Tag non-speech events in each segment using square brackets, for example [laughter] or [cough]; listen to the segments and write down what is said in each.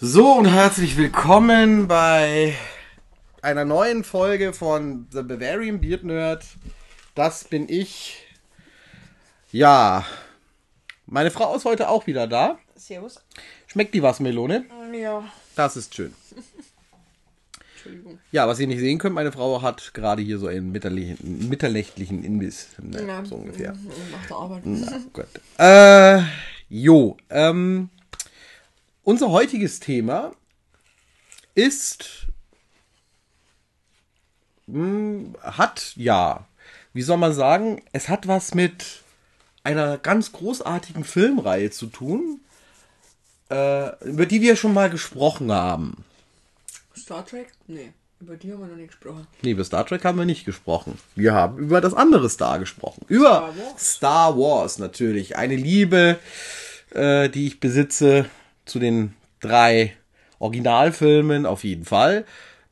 So und herzlich willkommen bei einer neuen Folge von The Bavarian Beard Nerd. Das bin ich. Ja, meine Frau ist heute auch wieder da. Servus. Schmeckt die Wassermelone? Ja, Das ist schön. [laughs] Entschuldigung. Ja, was ihr nicht sehen könnt, meine Frau hat gerade hier so einen mitterlichen, mitternächtlichen Imbiss. Ne, Ja. So ungefähr. Nach der Arbeit. Na gut. Äh, jo, ähm, unser heutiges Thema ist, mh, hat, ja, wie soll man sagen, es hat was mit einer ganz großartigen Filmreihe zu tun, äh, über die wir schon mal gesprochen haben. Star Trek? Nee, über die haben wir noch nicht gesprochen. Nee, über Star Trek haben wir nicht gesprochen. Wir haben über das andere Star gesprochen. Über Star Wars. Star Wars natürlich. Eine Liebe, äh, die ich besitze zu den drei Originalfilmen auf jeden Fall.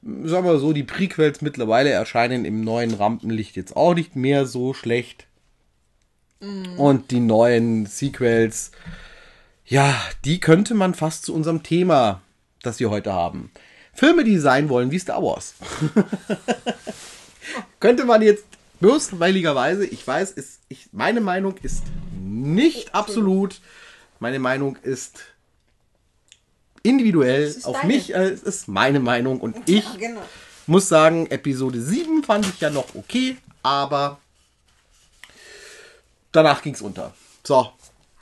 Sagen wir so, die Prequels mittlerweile erscheinen im neuen Rampenlicht jetzt auch nicht mehr so schlecht. Und die neuen Sequels, ja, die könnte man fast zu unserem Thema, das wir heute haben. Filme, die sein wollen wie Star Wars. [laughs] könnte man jetzt bösweiligerweise, ich weiß, ist, ich, meine Meinung ist nicht absolut. Meine Meinung ist individuell. Auf deine. mich äh, es ist meine Meinung und ich Ja, genau. muss sagen, Episode 7 fand ich ja noch okay, aber danach ging es unter. So,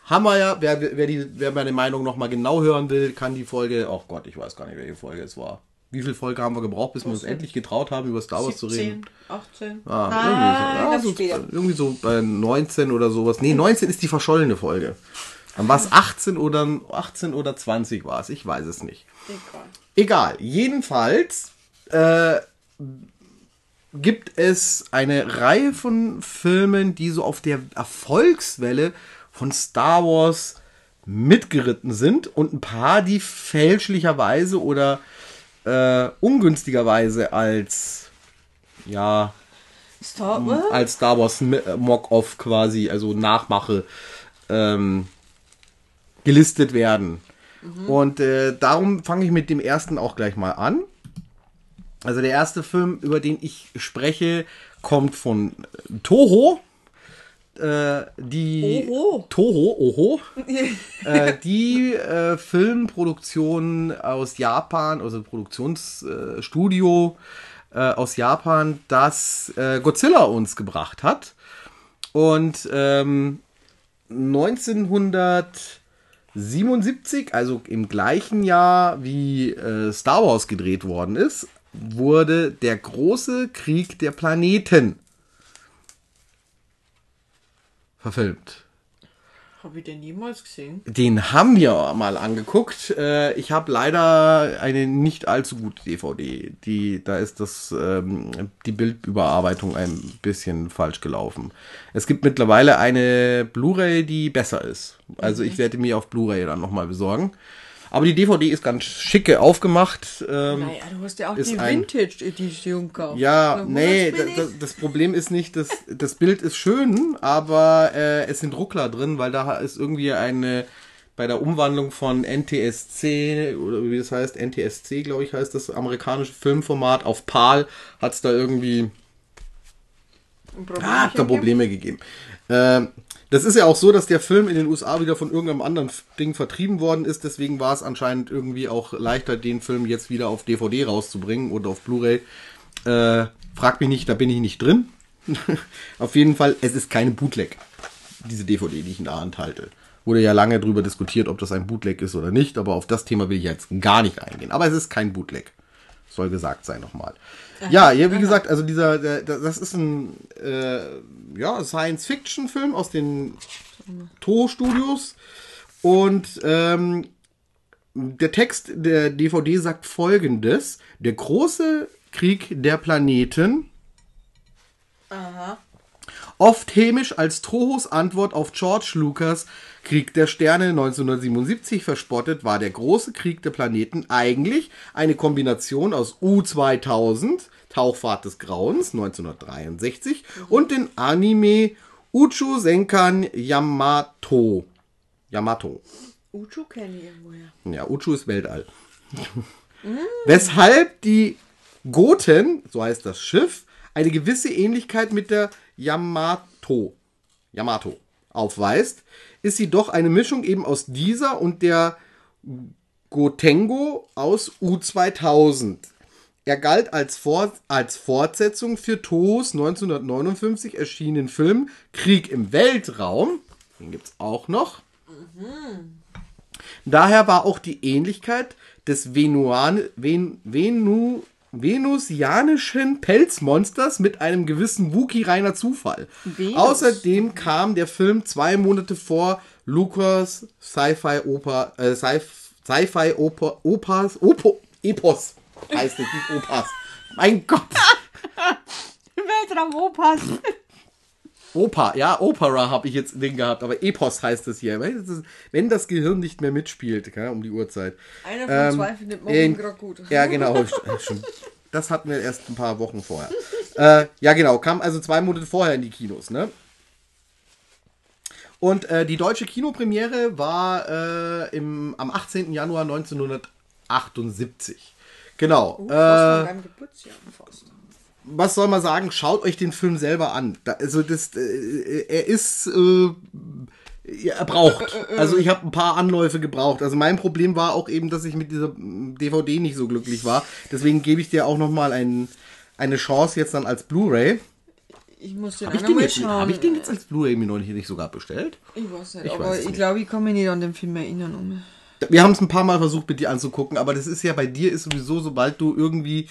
haben wir ja, wer, wer, die, wer meine Meinung nochmal genau hören will, kann die Folge, oh Gott, ich weiß gar nicht, welche Folge es war. Wie viele Folge haben wir gebraucht, bis wir uns endlich getraut haben, über Star Wars zu reden? 17, 18. Ah, Nein, irgendwie, so, ja, so, irgendwie so bei 19 oder sowas. Nee, 19 ist die verschollene Folge. Dann war es 18 oder 18 oder 20 war es, ich weiß es nicht. Egal. Egal, jedenfalls äh, gibt es eine Reihe von Filmen, die so auf der Erfolgswelle von Star Wars mitgeritten sind und ein paar, die fälschlicherweise oder äh, ungünstigerweise als ja Star Wars? als Star Wars äh, Mock-Off quasi, also Nachmache, ähm, gelistet werden. Und äh, darum fange ich mit dem ersten auch gleich mal an. Also der erste Film, über den ich spreche, kommt von äh, Toho. Äh, die Oho. Toho, Oho. [laughs] äh, die äh, Filmproduktion aus Japan, also Produktionsstudio äh, aus Japan, das äh, Godzilla uns gebracht hat. Und ähm, 1977, also im gleichen Jahr wie äh, Star Wars gedreht worden ist, wurde der große Krieg der Planeten verfilmt. Hab ich den jemals gesehen? Den haben wir mal angeguckt. Äh, ich habe leider eine nicht allzu gute DVD. Die, da ist das, ähm, die Bildüberarbeitung ein bisschen falsch gelaufen. Es gibt mittlerweile eine Blu-ray, die besser ist. Also ich werde mir auf Blu-ray dann nochmal besorgen. Aber die DVD ist ganz schicke aufgemacht. Ähm, Naja, du hast ja auch die Vintage Edition gekauft. ja, Da nee, das, das Problem ist nicht, dass das Bild ist schön, aber äh, es sind Ruckler drin, weil da ist irgendwie eine bei der Umwandlung von NTSC oder wie das heißt, NTSC, glaube ich, heißt das amerikanische Filmformat auf PAL hat es da irgendwie Ein Problemchen ah, hat da Probleme gegeben. Ähm, das ist ja auch so, dass der Film in den USA wieder von irgendeinem anderen Ding vertrieben worden ist. Deswegen war es anscheinend irgendwie auch leichter, den Film jetzt wieder auf DVD rauszubringen oder auf Blu-ray. Äh, frag mich nicht, da bin ich nicht drin. [laughs] auf jeden Fall, es ist keine Bootleg. Diese DVD, die ich in der Hand halte. Wurde ja lange darüber diskutiert, ob das ein Bootleg ist oder nicht, aber auf das Thema will ich jetzt gar nicht eingehen. Aber es ist kein Bootleg. Soll gesagt sein nochmal. Ja, ja, wie gesagt, also dieser, der, das ist ein äh, ja, Science-Fiction-Film aus den Toho-Studios. Und ähm, der Text der DVD sagt folgendes: Der große Krieg der Planeten Aha. Oft hämisch als Tohos Antwort auf George Lucas Krieg der Sterne 1977 verspottet, war der große Krieg der Planeten eigentlich eine Kombination aus U2000, Tauchfahrt des Grauens 1963 und den Anime Uchu Senkan Yamato. Yamato. Uchu kenne ich irgendwoher. Ja, Uchu ist Weltall. [laughs] Weshalb die Goten, so heißt das Schiff, eine gewisse Ähnlichkeit mit der Yamato, Yamato aufweist, ist sie doch eine Mischung eben aus dieser und der Gotengo aus U2000. Er galt als, Vor als Fortsetzung für Toos 1959 erschienenen Film Krieg im Weltraum. Den gibt es auch noch. Daher war auch die Ähnlichkeit des Venuan, Ven, Venu, venusianischen Pelzmonsters mit einem gewissen Wookie reiner Zufall. Venus. Außerdem kam der Film zwei Monate vor Lucas Sci-Fi Oper, äh, Sci- Sci-Fi Oper, Opas, Opo, Epos heißt es, nicht Opas. Mein Gott. [laughs] Weltraum Opas. Opa, ja, Opera habe ich jetzt den gehabt, aber Epos heißt es hier. Wenn das Gehirn nicht mehr mitspielt, ja, um die Uhrzeit. Einer von Ähm, zwei findet man in- gerade gut. Ja, genau. [laughs] Das hatten wir erst ein paar Wochen vorher. Äh, ja, genau. Kam also zwei Monate vorher in die Kinos, ne? Und äh, die deutsche Kinopremiere war äh, im, am 18. Januar 1978. Genau. Uh, äh, fast von deinem Geburtsjahr fast. Was soll man sagen? Schaut euch den Film selber an. Da, also das, äh, er ist, äh, er braucht. Also ich habe ein paar Anläufe gebraucht. Also mein Problem war auch eben, dass ich mit dieser mm, DVD nicht so glücklich war. Deswegen gebe ich dir auch noch mal ein, eine Chance jetzt dann als Blu-ray. Ich muss den Habe den mal schauen. hab ich den jetzt als Blu-ray mir neulich nicht sogar bestellt? Ich weiß nicht, Ich aber weiß ich glaube, ich kann mich nicht an den Film erinnern. Um. Wir haben es ein paar Mal versucht, mit dir anzugucken, aber das ist ja bei dir ist sowieso, sobald du irgendwie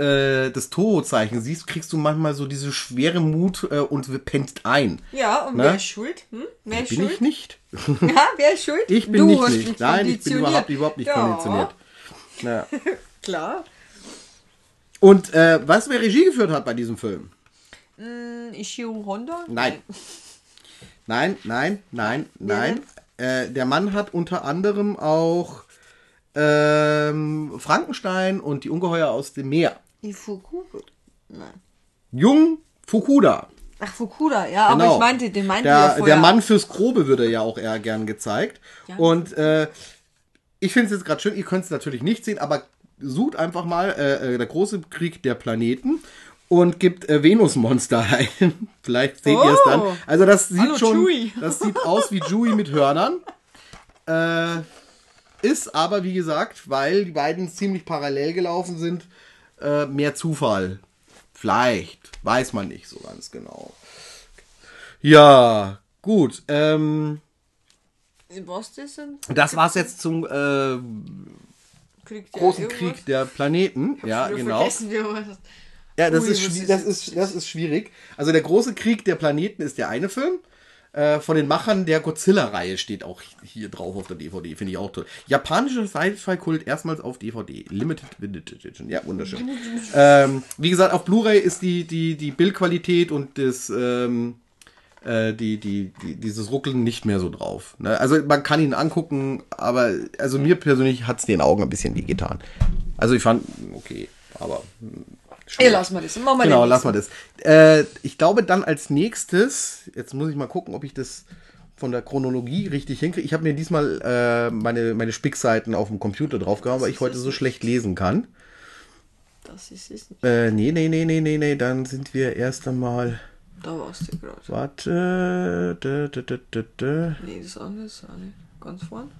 äh, das Toho-Zeichen siehst, kriegst du manchmal so diese schwere Mut äh, und pennst ein. Ja, und Ne? wer ist schuld? Hm? Wer ist Bin schuld? ich nicht. [laughs] Ja, wer ist schuld? Ich bin du nicht nicht. Nein, ich bin überhaupt, überhaupt nicht ja, konditioniert. Ja. [laughs] Klar. Und äh, du, wer Regie geführt hat bei diesem Film? Hm, Ishiro Honda? Nein. Nein, nein, nein, nein. Äh, der Mann hat unter anderem auch ähm, Frankenstein und die Ungeheuer aus dem Meer. Ifuku? Nein. Jung Fukuda. Ach, Fukuda, ja, aber Genau. ich meinte, den meinte der, ja vorher. der Mann fürs Grobe wird er ja auch eher gern gezeigt. Ja. Und äh, ich finde es jetzt gerade schön, ihr könnt es natürlich nicht sehen, aber sucht einfach mal äh, äh, der große Krieg der Planeten und gibt äh, Venusmonster [laughs] ein. Vielleicht seht ihr es dann. Oh. Also das sieht Hallo, schon, Chewie. [laughs] das sieht aus wie Chewie mit Hörnern. Äh, ist aber, wie gesagt, weil die beiden ziemlich parallel gelaufen sind, äh, mehr Zufall. Vielleicht. Weiß man nicht so ganz genau. Ja, gut. Ähm, Was das denn? das war's jetzt zum äh, Kriegt der großen irgendwas? Krieg der Planeten. Ja, genau. Ja, das, Ui, ist, das, ist, das ist schwierig. Also der große Krieg der Planeten ist der eine Film. Äh, von den Machern der Godzilla-Reihe steht auch hier drauf auf der DVD. Finde ich auch toll. Japanischer Sci-Fi-Kult erstmals auf DVD. Limited Edition. Ja, wunderschön. ähm, wie gesagt, auf Blu-ray ist die, die, die Bildqualität und das, ähm, äh, die, die, die, dieses Ruckeln nicht mehr so drauf. Ne? Also man kann ihn angucken, aber also mir persönlich hat es den Augen ein bisschen wehgetan. Also ich fand, okay, aber hm, Ja, lass mal das. Machen wir Genau, lass mal das. Äh, ich glaube dann als nächstes, jetzt muss ich mal gucken, ob ich das von der Chronologie richtig hinkriege. Ich habe mir diesmal äh, meine, meine Spickseiten auf dem Computer draufgehauen, weil ich heute so schlecht lesen kann. Das ist es nicht. Äh, nee, nee, nee, nee, nee, nee, dann sind wir erst einmal. Da warst du gerade. Warte. Dö, dö, dö, dö, dö. Nee, das andere ist auch nicht ganz vorn.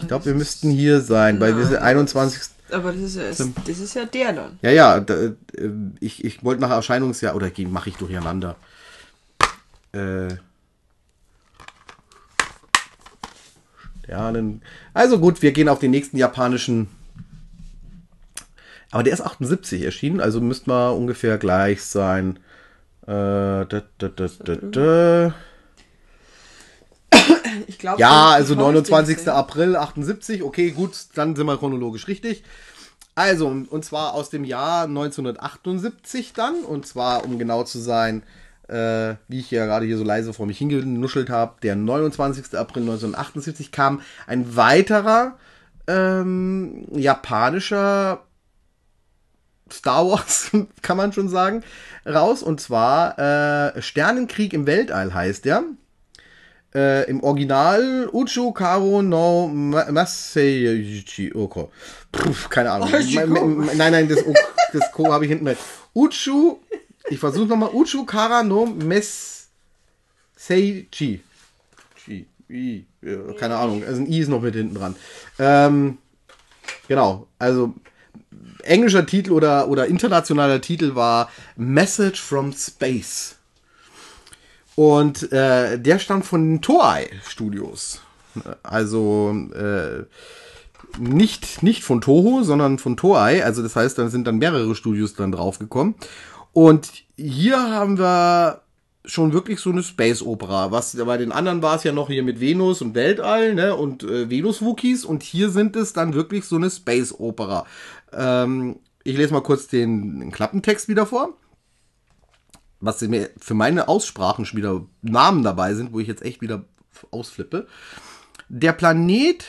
Ich glaube, wir müssten hier sein, weil wir sind 21. Aber das ist ja, erst, das ist ja der dann. Ja, ja, da, äh, ich, ich wollte nach Erscheinungsjahr, oder mache ich durcheinander. Äh, Sternen. Also gut, wir gehen auf den nächsten japanischen. Aber der ist 78 erschienen, also müssten wir ungefähr gleich sein. Äh, da, da, da, da, da. Ich glaube. Ja, also 29. April 78. Okay, gut, dann sind wir chronologisch richtig. Also, und zwar aus dem Jahr 1978 dann. Und zwar, um genau zu sein, äh, wie ich ja gerade hier so leise vor mich hingenuschelt habe, der 29. April 1978 kam ein weiterer ähm, japanischer Star Wars, [laughs] kann man schon sagen, raus. Und zwar äh, Sternenkrieg im Weltall heißt der. Äh, Im Original Uchu Karo no Ma- Maseichi Oko. Puh, keine Ahnung. [laughs] Nein, nein, das, O- das Ko habe ich hinten mit. Uchu, ich versuche nochmal. Uchu Kara no Meseichi. Chi. I. Keine Ahnung. Also ein I ist noch mit hinten dran. Ähm, genau. Also englischer Titel oder, oder internationaler Titel war Message from Space. Und äh, der stammt von den Toei Studios. Also äh, nicht, nicht von Toho, sondern von Toei. Also das heißt, da sind dann mehrere Studios dann draufgekommen. Und hier haben wir schon wirklich so eine Space-Opera. Was bei den anderen war es ja noch hier mit Venus und Weltall, ne? Und äh, Venus-Wookies. Und hier sind es dann wirklich so eine Space-Opera. Ähm, ich lese mal kurz den, den Klappentext wieder vor. Was mir für meine Aussprachen schon wieder Namen dabei sind, wo ich jetzt echt wieder ausflippe. Der Planet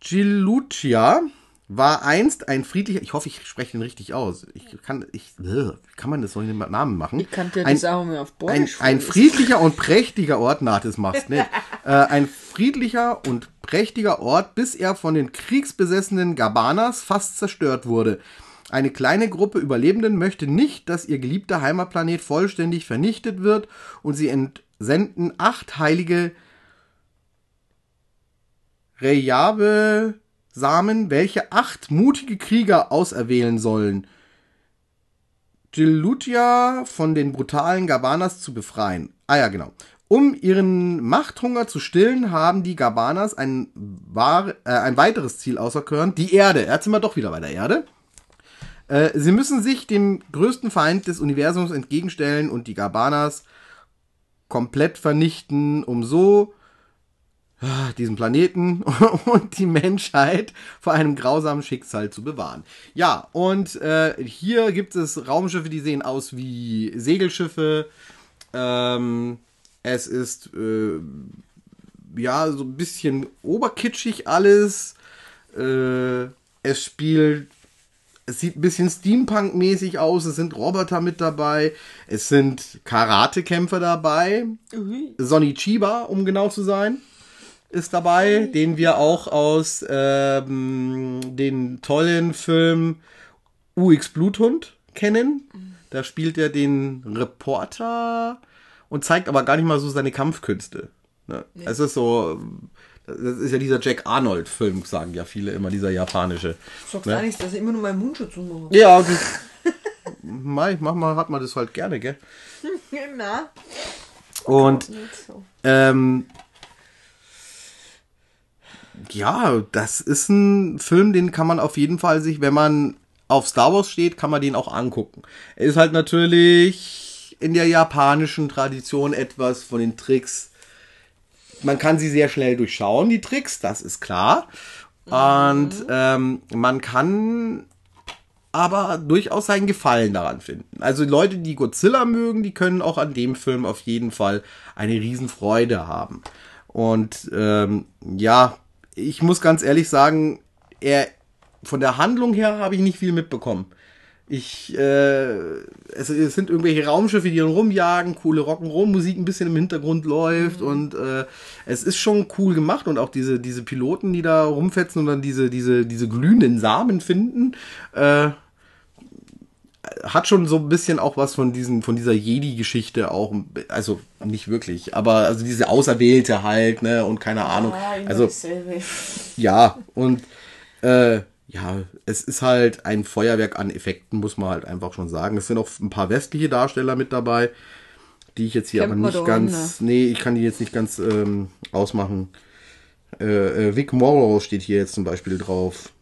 Gilutia war einst ein friedlicher, ich hoffe, ich spreche den richtig aus. Ich kann, ich, wie kann man das so in den Namen machen? Ich kannte ein, das auch mal auf ein, Bordisch. ein friedlicher und prächtiger Ort, na, das machst nicht. [laughs] äh, ein friedlicher und prächtiger Ort, bis er von den kriegsbesessenen Gabanas fast zerstört wurde. Eine kleine Gruppe Überlebenden möchte nicht, dass ihr geliebter Heimatplanet vollständig vernichtet wird und sie entsenden acht heilige Rejave-Samen, welche acht mutige Krieger auserwählen sollen. Gelutia von den brutalen Gabanas zu befreien. Ah ja, genau. Um ihren Machthunger zu stillen, haben die Gabanas ein, äh, ein weiteres Ziel auserkoren, die Erde. Jetzt sind wir doch wieder bei der Erde. Äh, sie müssen sich dem größten Feind des Universums entgegenstellen und die Gabanas komplett vernichten, um so ah, diesen Planeten [laughs] und die Menschheit vor einem grausamen Schicksal zu bewahren. Ja, und äh, hier gibt es Raumschiffe, die sehen aus wie Segelschiffe. Ähm, es ist äh, ja so ein bisschen oberkitschig alles. Äh, es spielt es sieht ein bisschen Steampunk-mäßig aus. Es sind Roboter mit dabei. Es sind Karatekämpfer dabei. Ui. Sonny Chiba, um genau zu sein, ist dabei, den wir auch aus ähm, den tollen Film UX Bluthund kennen. Da spielt er den Reporter und zeigt aber gar nicht mal so seine Kampfkünste. Ne? Es ist so, das ist ja dieser Jack Arnold-Film, sagen ja viele immer, dieser japanische. Sagst Ne? gar nichts, dass ich immer nur meinen Mundschutz ummache. Ja, [laughs] das, Mei, manchmal hat man das halt gerne, gell? Na, Und. Ähm, ja, das ist ein Film, den kann man auf jeden Fall sich, wenn man auf Star Wars steht, kann man den auch angucken. Er ist halt natürlich in der japanischen Tradition etwas von den Tricks. Man kann sie sehr schnell durchschauen, die Tricks, das ist klar. Und ähm, man kann aber durchaus seinen Gefallen daran finden. Also Leute, die Godzilla mögen, die können auch an dem Film auf jeden Fall eine Riesenfreude haben. Und ähm, ja, ich muss ganz ehrlich sagen, er von der Handlung her habe ich nicht viel mitbekommen. Ich, äh, es, es sind irgendwelche Raumschiffe, die dann rumjagen, coole Rock'n'Roll-Musik ein bisschen im Hintergrund läuft und äh, es ist schon cool gemacht und auch diese, diese Piloten, die da rumfetzen und dann diese, diese, diese glühenden Samen finden, äh, hat schon so ein bisschen auch was von diesen, von dieser Jedi-Geschichte auch, also nicht wirklich, aber also diese Auserwählte halt, ne, und keine Ahnung. Ah, Also ja, und äh, ja, es ist halt ein Feuerwerk an Effekten, muss man halt einfach schon sagen. Es sind auch ein paar westliche Darsteller mit dabei, die ich jetzt hier Kennt aber nicht ganz, nee, ich kann die jetzt nicht ganz ähm, ausmachen. Äh, äh, Vic Morrow steht hier jetzt zum Beispiel drauf.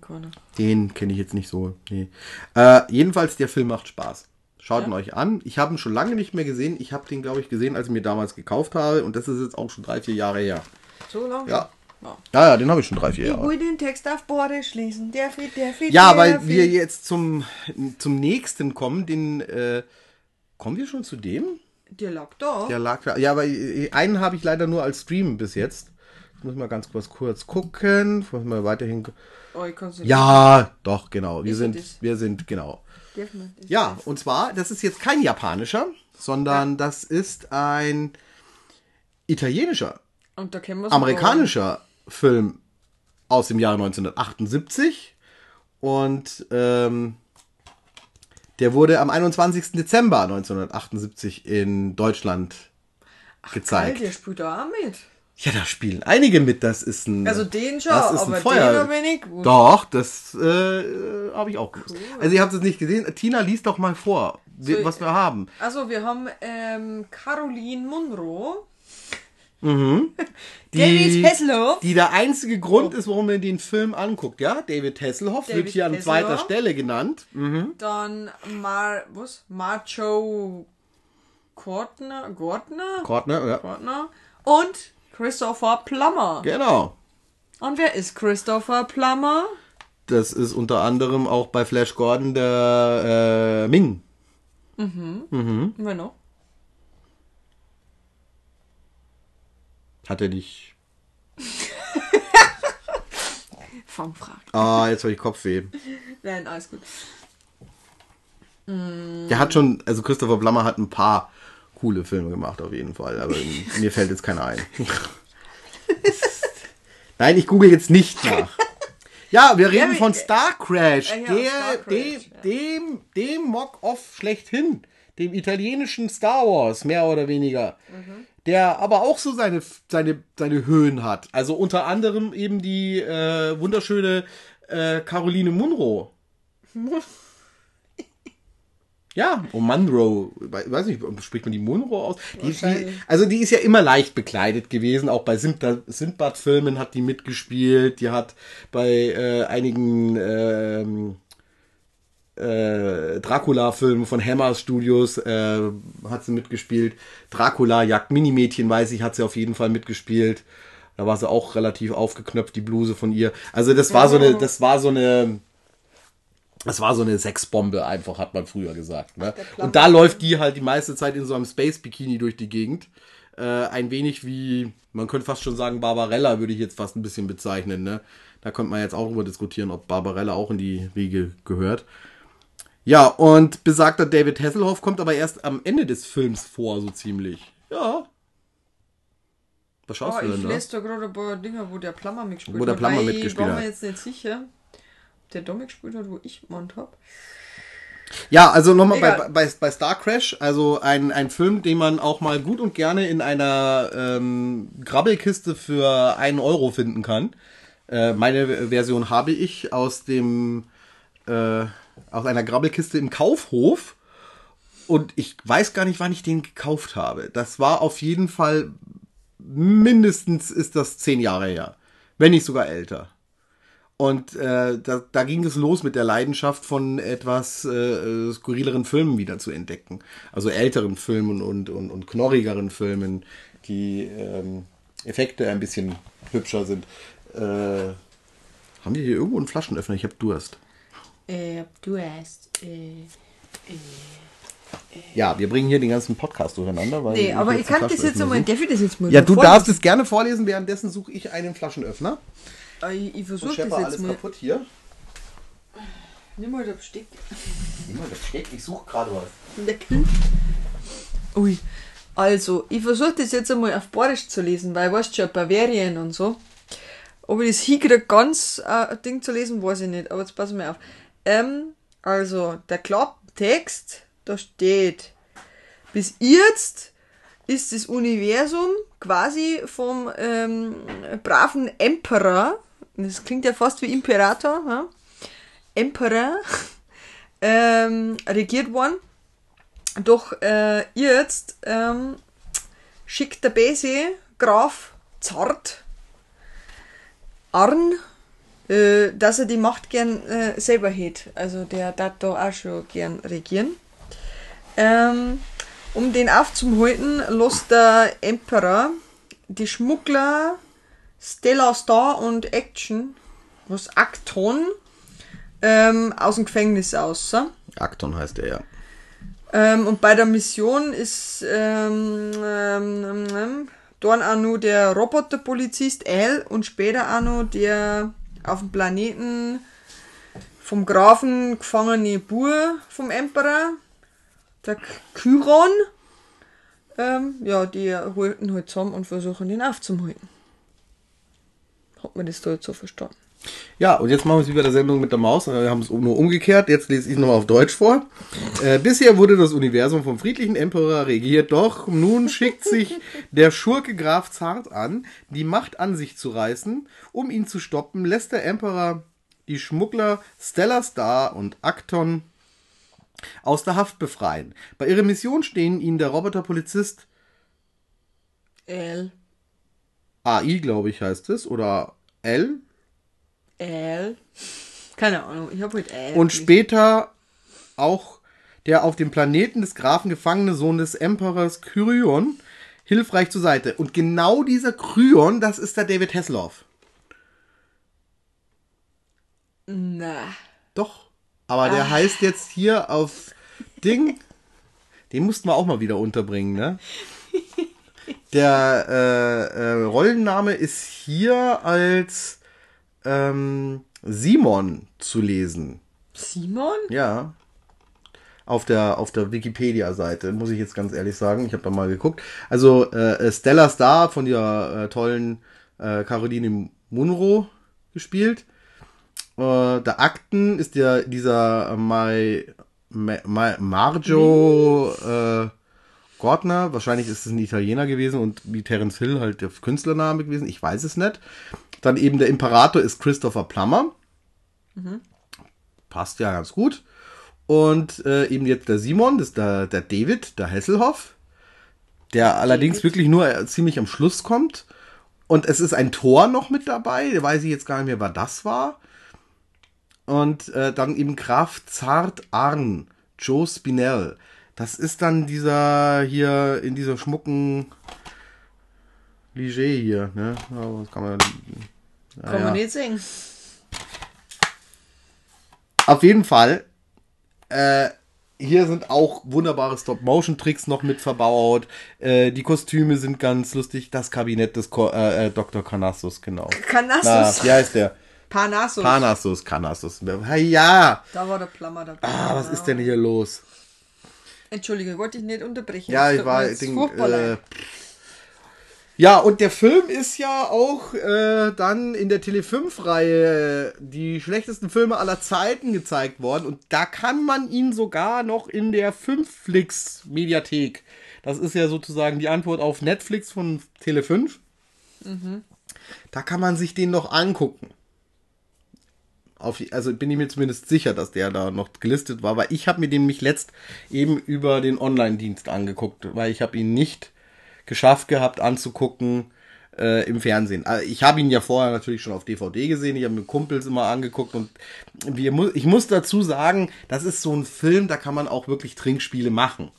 Corner. Den kenne ich jetzt nicht so. Nee. Äh, jedenfalls, der Film macht Spaß. Schaut ihn Ja. euch an. Ich habe ihn schon lange nicht mehr gesehen. Ich habe den, glaube ich, gesehen, als ich mir damals gekauft habe. Und das ist jetzt auch schon drei, vier Jahre her. So lange? Ja. Ja. Ja, ja, den habe ich schon drei, vier Ich Jahre. will den Text auf Borde schließen. Der Fried, der Fried, Ja, der weil Fried. wir jetzt zum, zum nächsten kommen, den, äh, kommen wir schon zu dem? Der lag da. Der lag da. Ja, aber äh, einen habe ich leider nur als Stream bis jetzt. Ich muss mal ganz kurz, kurz gucken. Muss mal weiterhin. Oh, ich kann's nicht. Ja, doch, genau. Wir Ist er sind, das? wir sind, genau. Ja, und zwar, das ist jetzt kein japanischer, sondern das ist ein italienischer, Und da kennen wir amerikanischer Film aus dem Jahre 1978 und ähm, der wurde am 21. Dezember 1978 in Deutschland Geil, gezeigt. der spielt da auch mit. Ja, da spielen einige mit. Das ist ein. Also den schon, das ist aber ein Feuer. den nicht gewusst. Doch, das äh, habe ich auch gewusst. Also ihr habt es nicht gesehen. Tina liest doch mal vor, So, was wir haben. Also wir haben ähm, Caroline Munro, [laughs] Die, David Hasselhoff. die der einzige Grund ist, warum man den Film anguckt. Ja, David Hasselhoff wird David hier an zweiter. Stelle genannt. Mhm. dann Mar was? Marjo Gortner, Gortner, Kortner, ja. Gortner und Christopher Plummer. Genau. Und wer ist Christopher Plummer? Das ist unter anderem auch bei Flash Gordon der äh, Ming. Wer noch? Hat er nicht. Fangfrage. [laughs] Ah, jetzt habe ich Kopfweh. Nein, alles gut. Der hat schon, also Christopher Blammer hat ein paar coole Filme gemacht, auf jeden Fall. Aber [laughs] mir fällt jetzt keiner ein. Nein, ich google jetzt nicht nach. Ja, wir reden wie- von Star Crash, ja, der, Star Crash, dem, ja. dem, dem Mock-Off schlechthin, dem italienischen Star Wars, mehr oder weniger, Mhm. Der aber auch so seine, seine, seine Höhen hat. Also unter anderem eben die äh, wunderschöne äh, Caroline Munro. Ja, oh Munro, ich weiß nicht, spricht man die Munro aus? Die, die, also die ist ja immer leicht bekleidet gewesen, auch bei Sindbad- Sindbad-Filmen hat die mitgespielt, die hat bei äh, einigen ähm, äh, Dracula-Filmen von Hammer Studios äh, hat sie mitgespielt. Dracula jagt Minimädchen, weiß ich, hat sie auf jeden Fall mitgespielt. Da war sie auch relativ aufgeknöpft, die Bluse von ihr. Also das war so eine, das war so eine, das war so eine Sexbombe einfach, hat man früher gesagt. Ne? Und da läuft die halt die meiste Zeit in so einem Space-Bikini durch die Gegend. Äh, ein wenig wie, man könnte fast schon sagen, Barbarella würde ich jetzt fast ein bisschen bezeichnen. Ne? Da könnte man jetzt auch drüber diskutieren, ob Barbarella auch in die Riege gehört. Ja, und besagter David Hasselhoff kommt aber erst am Ende des Films vor, so ziemlich. Ja. Was schaust Oh, du ich denn da? lese da gerade ein paar Dinge, wo der Plummer mitgespielt Wo der hat. Plummer mitgespielt Ich war hat. mir jetzt nicht sicher, ob der da mitgespielt hat, wo ich gemeint habe. Ja, also nochmal bei, bei, bei Star Crash, also ein, ein Film, den man auch mal gut und gerne in einer ähm, Grabbelkiste für einen Euro finden kann. Äh, meine Version habe ich aus dem äh, aus einer Grabbelkiste im Kaufhof. Und ich weiß gar nicht, wann ich den gekauft habe. Das war auf jeden Fall mindestens ist das zehn Jahre her. Wenn nicht sogar älter. Und äh, da, da ging es los mit der Leidenschaft von etwas äh, skurrileren Filmen wieder zu entdecken. Also älteren Filmen und, und, und knorrigeren Filmen, die ähm, Effekte ein bisschen hübscher sind. Äh, haben wir hier irgendwo einen Flaschenöffner? Ich habe Durst. Äh, du hast. Äh, Ja, wir bringen hier den ganzen Podcast durcheinander. Weil nee, aber ich kann das jetzt suchen. Darf ich das jetzt mal Ja, du vorlesen? darfst es gerne vorlesen, währenddessen suche ich einen Flaschenöffner. Äh, Ich, ich versuche das jetzt alles mal. kaputt hier. Nimm mal das Besteck. Ich suche gerade was. Deckel. Ui. Also, ich versuche das jetzt einmal auf Borisch zu lesen, weil, weißt schon, Bavarien und so. Ob ich das hinkriege, ganz äh, Ding zu lesen, weiß ich nicht. Aber jetzt passen wir auf. Ähm, also, der Klapptext, da steht, bis jetzt ist das Universum quasi vom ähm, braven Emperor, das klingt ja fast wie Imperator, ja? Emperor, [laughs] ähm, regiert worden. Doch äh, jetzt ähm, schickt der Bese Graf Zart Arn, äh, dass er die Macht gern äh, selber hätte. Also der darf da auch schon gern regieren. Ähm, um den aufzuhalten, lässt der Emperor die Schmuggler Stella Star und Action, was Acton, ähm, aus dem Gefängnis aus. So? Acton heißt er ja. Ähm, und bei der Mission ist ähm, ähm, ähm, ähm, dann auch nur der Roboterpolizist Al und später auch noch der auf dem Planeten vom Grafen gefangene Bur vom Emperor, der K- Chiron. ähm, ja, die halten halt zusammen und versuchen ihn aufzuhalten. Hat man das da jetzt so verstanden? Ja, und jetzt machen wir es wie bei der Sendung mit der Maus. Wir haben es nur umgekehrt. Jetzt lese ich es nochmal auf Deutsch vor. Äh, bisher wurde das Universum vom friedlichen Emperor regiert, doch nun schickt sich [laughs] der Schurke Graf Zart an, die Macht an sich zu reißen. Um ihn zu stoppen, lässt der Emperor die Schmuggler Stella Star und Acton aus der Haft befreien. Bei ihrer Mission stehen ihnen der Roboterpolizist L. AI, glaube ich, heißt es, oder L, L. Keine Ahnung, ich habe halt L. Und später auch der auf dem Planeten des Grafen gefangene Sohn des Emperors Kryon hilfreich zur Seite. Und genau dieser Kryon, das ist der David Hasselhoff. Na. Doch. Aber der heißt jetzt hier auf Ding. Den mussten wir auch mal wieder unterbringen, ne? [laughs] Der äh, äh, Rollenname ist hier als ähm, Simon zu lesen. Simon? Ja. Auf der, auf der Wikipedia-Seite, muss ich jetzt ganz ehrlich sagen. Ich habe da mal geguckt. Also äh, Stella Star von der äh, tollen äh, Caroline Munro gespielt. Äh, der Akten ist ja dieser äh, Mai, Ma, Ma, Marjo äh, Gordner. Wahrscheinlich ist es ein Italiener gewesen und wie Terence Hill halt der Künstlername gewesen. Ich weiß es nicht. Dann eben der Imperator ist Christopher Plummer. Passt ja ganz gut. Und äh, eben jetzt der Simon, das ist der, der David, der Hasselhoff, der allerdings wirklich nur äh, ziemlich am Schluss kommt. Und es ist ein Tor noch mit dabei, da weiß ich jetzt gar nicht mehr, wer das war. Und äh, dann eben Graf Zart Arn, Joe Spinell. Das ist dann dieser hier in dieser schmucken Liger hier, ne? Ja, was kann man. Kann ja. man nicht singen. Auf jeden Fall. Äh, hier sind auch wunderbare Stop-Motion-Tricks noch mit verbaut. Äh, die Kostüme sind ganz lustig. Das Kabinett des Ko äh, äh, Dr. Canassus, genau. Na, Canassus. wie heißt der? Parnassus. Parnassus, Canassus. Ja. Da war der Plammer dabei. Ah, was ist denn hier los? Entschuldigung, wollte ich nicht unterbrechen. Ja, ich war. Ding, furchtbar äh. Ja, und der Film ist ja auch äh, dann in der Tele5-Reihe die schlechtesten Filme aller Zeiten gezeigt worden. Und da kann man ihn sogar noch in der 5-Flix-Mediathek. Das ist ja sozusagen die Antwort auf Netflix von Tele5. Da kann man sich den noch angucken. Auf, also bin ich mir zumindest sicher, dass der da noch gelistet war, weil ich habe mir den mich letzt eben über den Online-Dienst angeguckt, weil ich habe ihn nicht geschafft gehabt anzugucken äh, im Fernsehen. Also ich habe ihn ja vorher natürlich schon auf DVD gesehen, ich habe mir Kumpels immer angeguckt und wir mu ich muss dazu sagen, das ist so ein Film, da kann man auch wirklich Trinkspiele machen.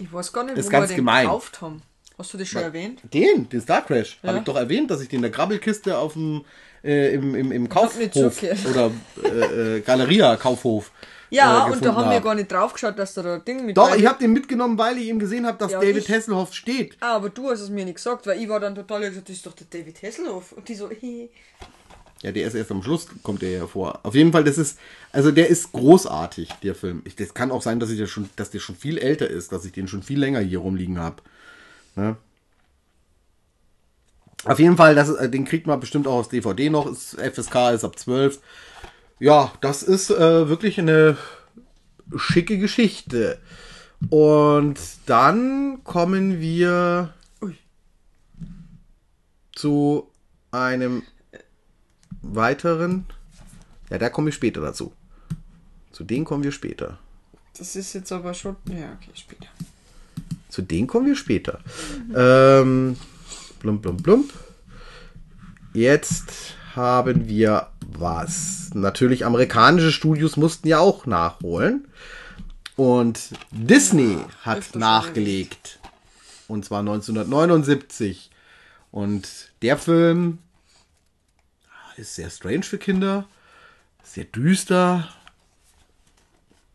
Ich weiß gar nicht, ist wo ganz wir den gemein. gekauft haben. Hast du das schon erwähnt? Den, den Star Crash, Ja. habe ich doch erwähnt, dass ich den in der Grabbelkiste auf dem äh, im, im, im Kaufhof oder äh, äh, Galeria Kaufhof. Ja, äh, und da haben wir hab. gar nicht drauf geschaut, dass da da Ding mit Doch, ich habe den mitgenommen, weil ich eben gesehen habe, dass Ja, David ich- Hasselhoff steht. Ah, aber du hast es mir nicht gesagt, weil ich war dann total gesagt, das ist doch der David Hasselhoff. Und die so, [laughs] hey. Ja, der ist erst am Schluss, kommt der ja vor. Auf jeden Fall, das ist, also der ist großartig, der Film. Ich, das kann auch sein, dass, ich der schon, dass der schon viel älter ist, dass ich den schon viel länger hier rumliegen habe. Ne? Auf jeden Fall, das, ist- den kriegt man bestimmt auch aus DVD noch. Ist, FSK ist ab 12. Ja, das ist äh, wirklich eine schicke Geschichte. Und dann kommen wir Ui. zu einem weiteren. Ja, da komme ich später dazu. Zu denen kommen wir später. Das ist jetzt aber schon. Ja, okay, später. Zu denen kommen wir später. Ähm, blump, blump, blump. Jetzt haben wir was. Natürlich, amerikanische Studios mussten ja auch nachholen. Und Disney hat öfter schon nachgelegt. Und zwar 1979. Und der Film ist sehr strange für Kinder. Sehr düster.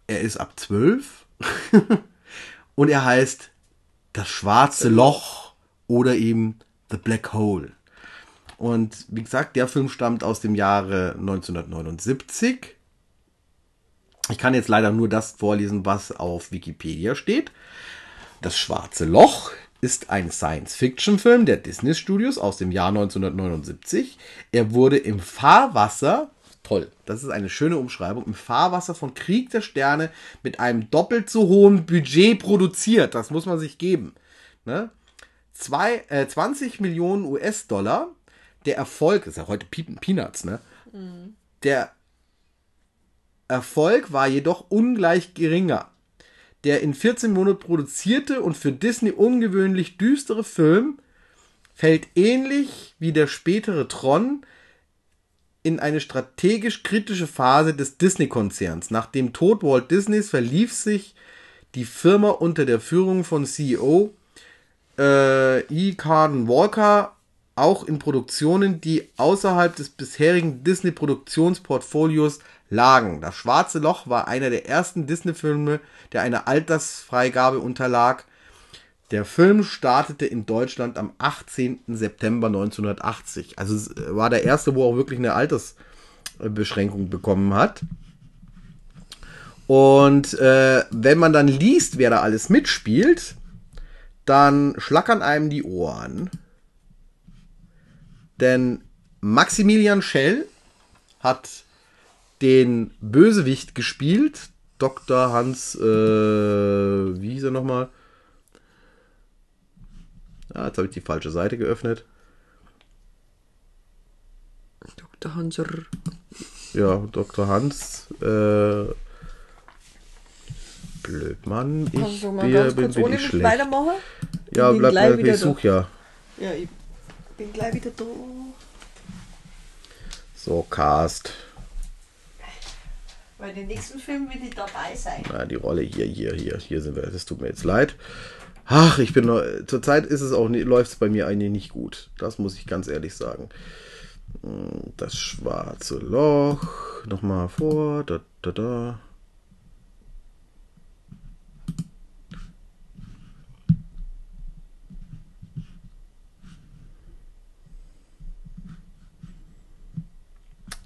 Er ist ab 12. [laughs] Und er heißt Das schwarze Loch oder eben The Black Hole. Und wie gesagt, der Film stammt aus dem Jahre 1979. Ich kann jetzt leider nur das vorlesen, was auf Wikipedia steht. Das Schwarze Loch ist ein Science-Fiction-Film der Disney Studios aus dem Jahr 1979. Er wurde im Fahrwasser, toll, das ist eine schöne Umschreibung, im Fahrwasser von Krieg der Sterne mit einem doppelt so hohen Budget produziert. Das muss man sich geben. Ne? Zwei, äh, 20 Millionen US-Dollar. Der Erfolg, ist ja heute Peanuts, ne? Der Erfolg war jedoch ungleich geringer. Der in 14 Monaten produzierte und für Disney ungewöhnlich düstere Film fällt ähnlich wie der spätere Tron in eine strategisch kritische Phase des Disney-Konzerns. Nach dem Tod Walt Disneys verlief sich die Firma unter der Führung von CEO äh, E. Carden Walker auch in Produktionen, die außerhalb des bisherigen Disney-Produktionsportfolios lagen. Das Schwarze Loch war einer der ersten Disney-Filme, der eine Altersfreigabe unterlag. Der Film startete in Deutschland am 18. September 1980. Also es war der erste, wo auch wirklich eine Altersbeschränkung bekommen hat. Und äh, wenn man dann liest, wer da alles mitspielt, dann schlackern einem die Ohren. Denn Maximilian Schell hat den Bösewicht gespielt. Dr. Hans, äh, wie hieß er nochmal? Ah, jetzt habe ich die falsche Seite geöffnet. Dr. Hanser. Ja, Dr. Hans. Äh, blöd, Mann. Ich mal bin, bin, bin ohne ich schlecht. weitermachen? Ja, bleib, ich such ja. Ja, ich bin gleich wieder da. So, Cast. Bei den nächsten Filmen will ich dabei sein. Na, die Rolle hier, hier, hier, hier sind wir. Das tut mir jetzt leid. Ach, ich bin zurzeit ist es auch läuft es bei mir eigentlich nicht gut. Das muss ich ganz ehrlich sagen. Hm, Das schwarze Loch. Nochmal vor. Da, da, da.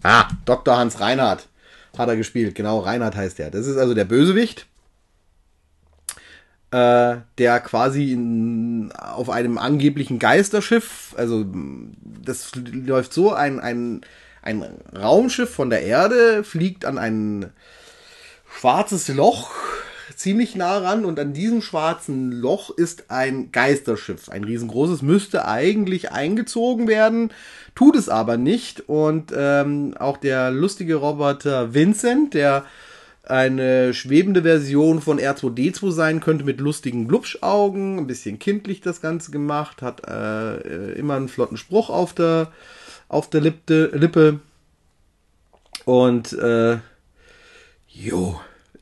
Ah, Dr. Hans Reinhardt hat er gespielt. Genau, Reinhardt heißt er. Das ist also der Bösewicht, äh, der quasi in, auf einem angeblichen Geisterschiff, also das läuft so, ein, ein, ein Raumschiff von der Erde fliegt an ein schwarzes Loch ziemlich nah ran und an diesem schwarzen Loch ist ein Geisterschiff, ein riesengroßes, müsste eigentlich eingezogen werden, tut es aber nicht und ähm, auch der lustige Roboter Vincent, der eine schwebende Version von R2D2 sein könnte mit lustigen Glubschaugen, ein bisschen kindlich das Ganze gemacht, hat äh, immer einen flotten Spruch auf der auf der Lippe, Lippe. und äh, jo,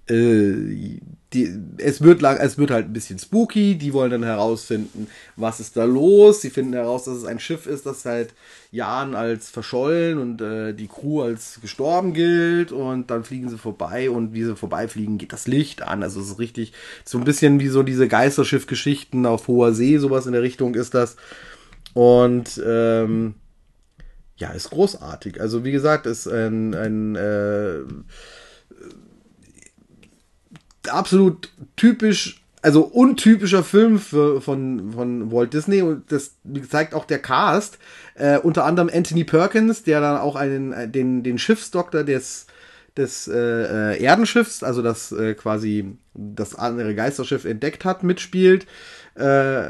äh, die, es wird lang, es wird halt ein bisschen spooky. Die wollen dann herausfinden, was ist da los. Sie finden heraus, dass es ein Schiff ist, das seit Jahren als verschollen und äh, die Crew als gestorben gilt. Und dann fliegen sie vorbei und wie sie vorbeifliegen, geht das Licht an. Also es ist richtig so ein bisschen wie so diese Geisterschiff-Geschichten auf hoher See, sowas in der Richtung ist das. Und ähm, ja, ist großartig. Also wie gesagt, ist ein, ein äh, absolut typisch, also untypischer Film für, von, von Walt Disney und das zeigt auch der Cast. Äh, unter anderem Anthony Perkins, der dann auch einen, den, den Schiffsdoktor des, des äh, äh, Erdenschiffs, also das äh, quasi das andere Geisterschiff entdeckt hat, mitspielt. Äh,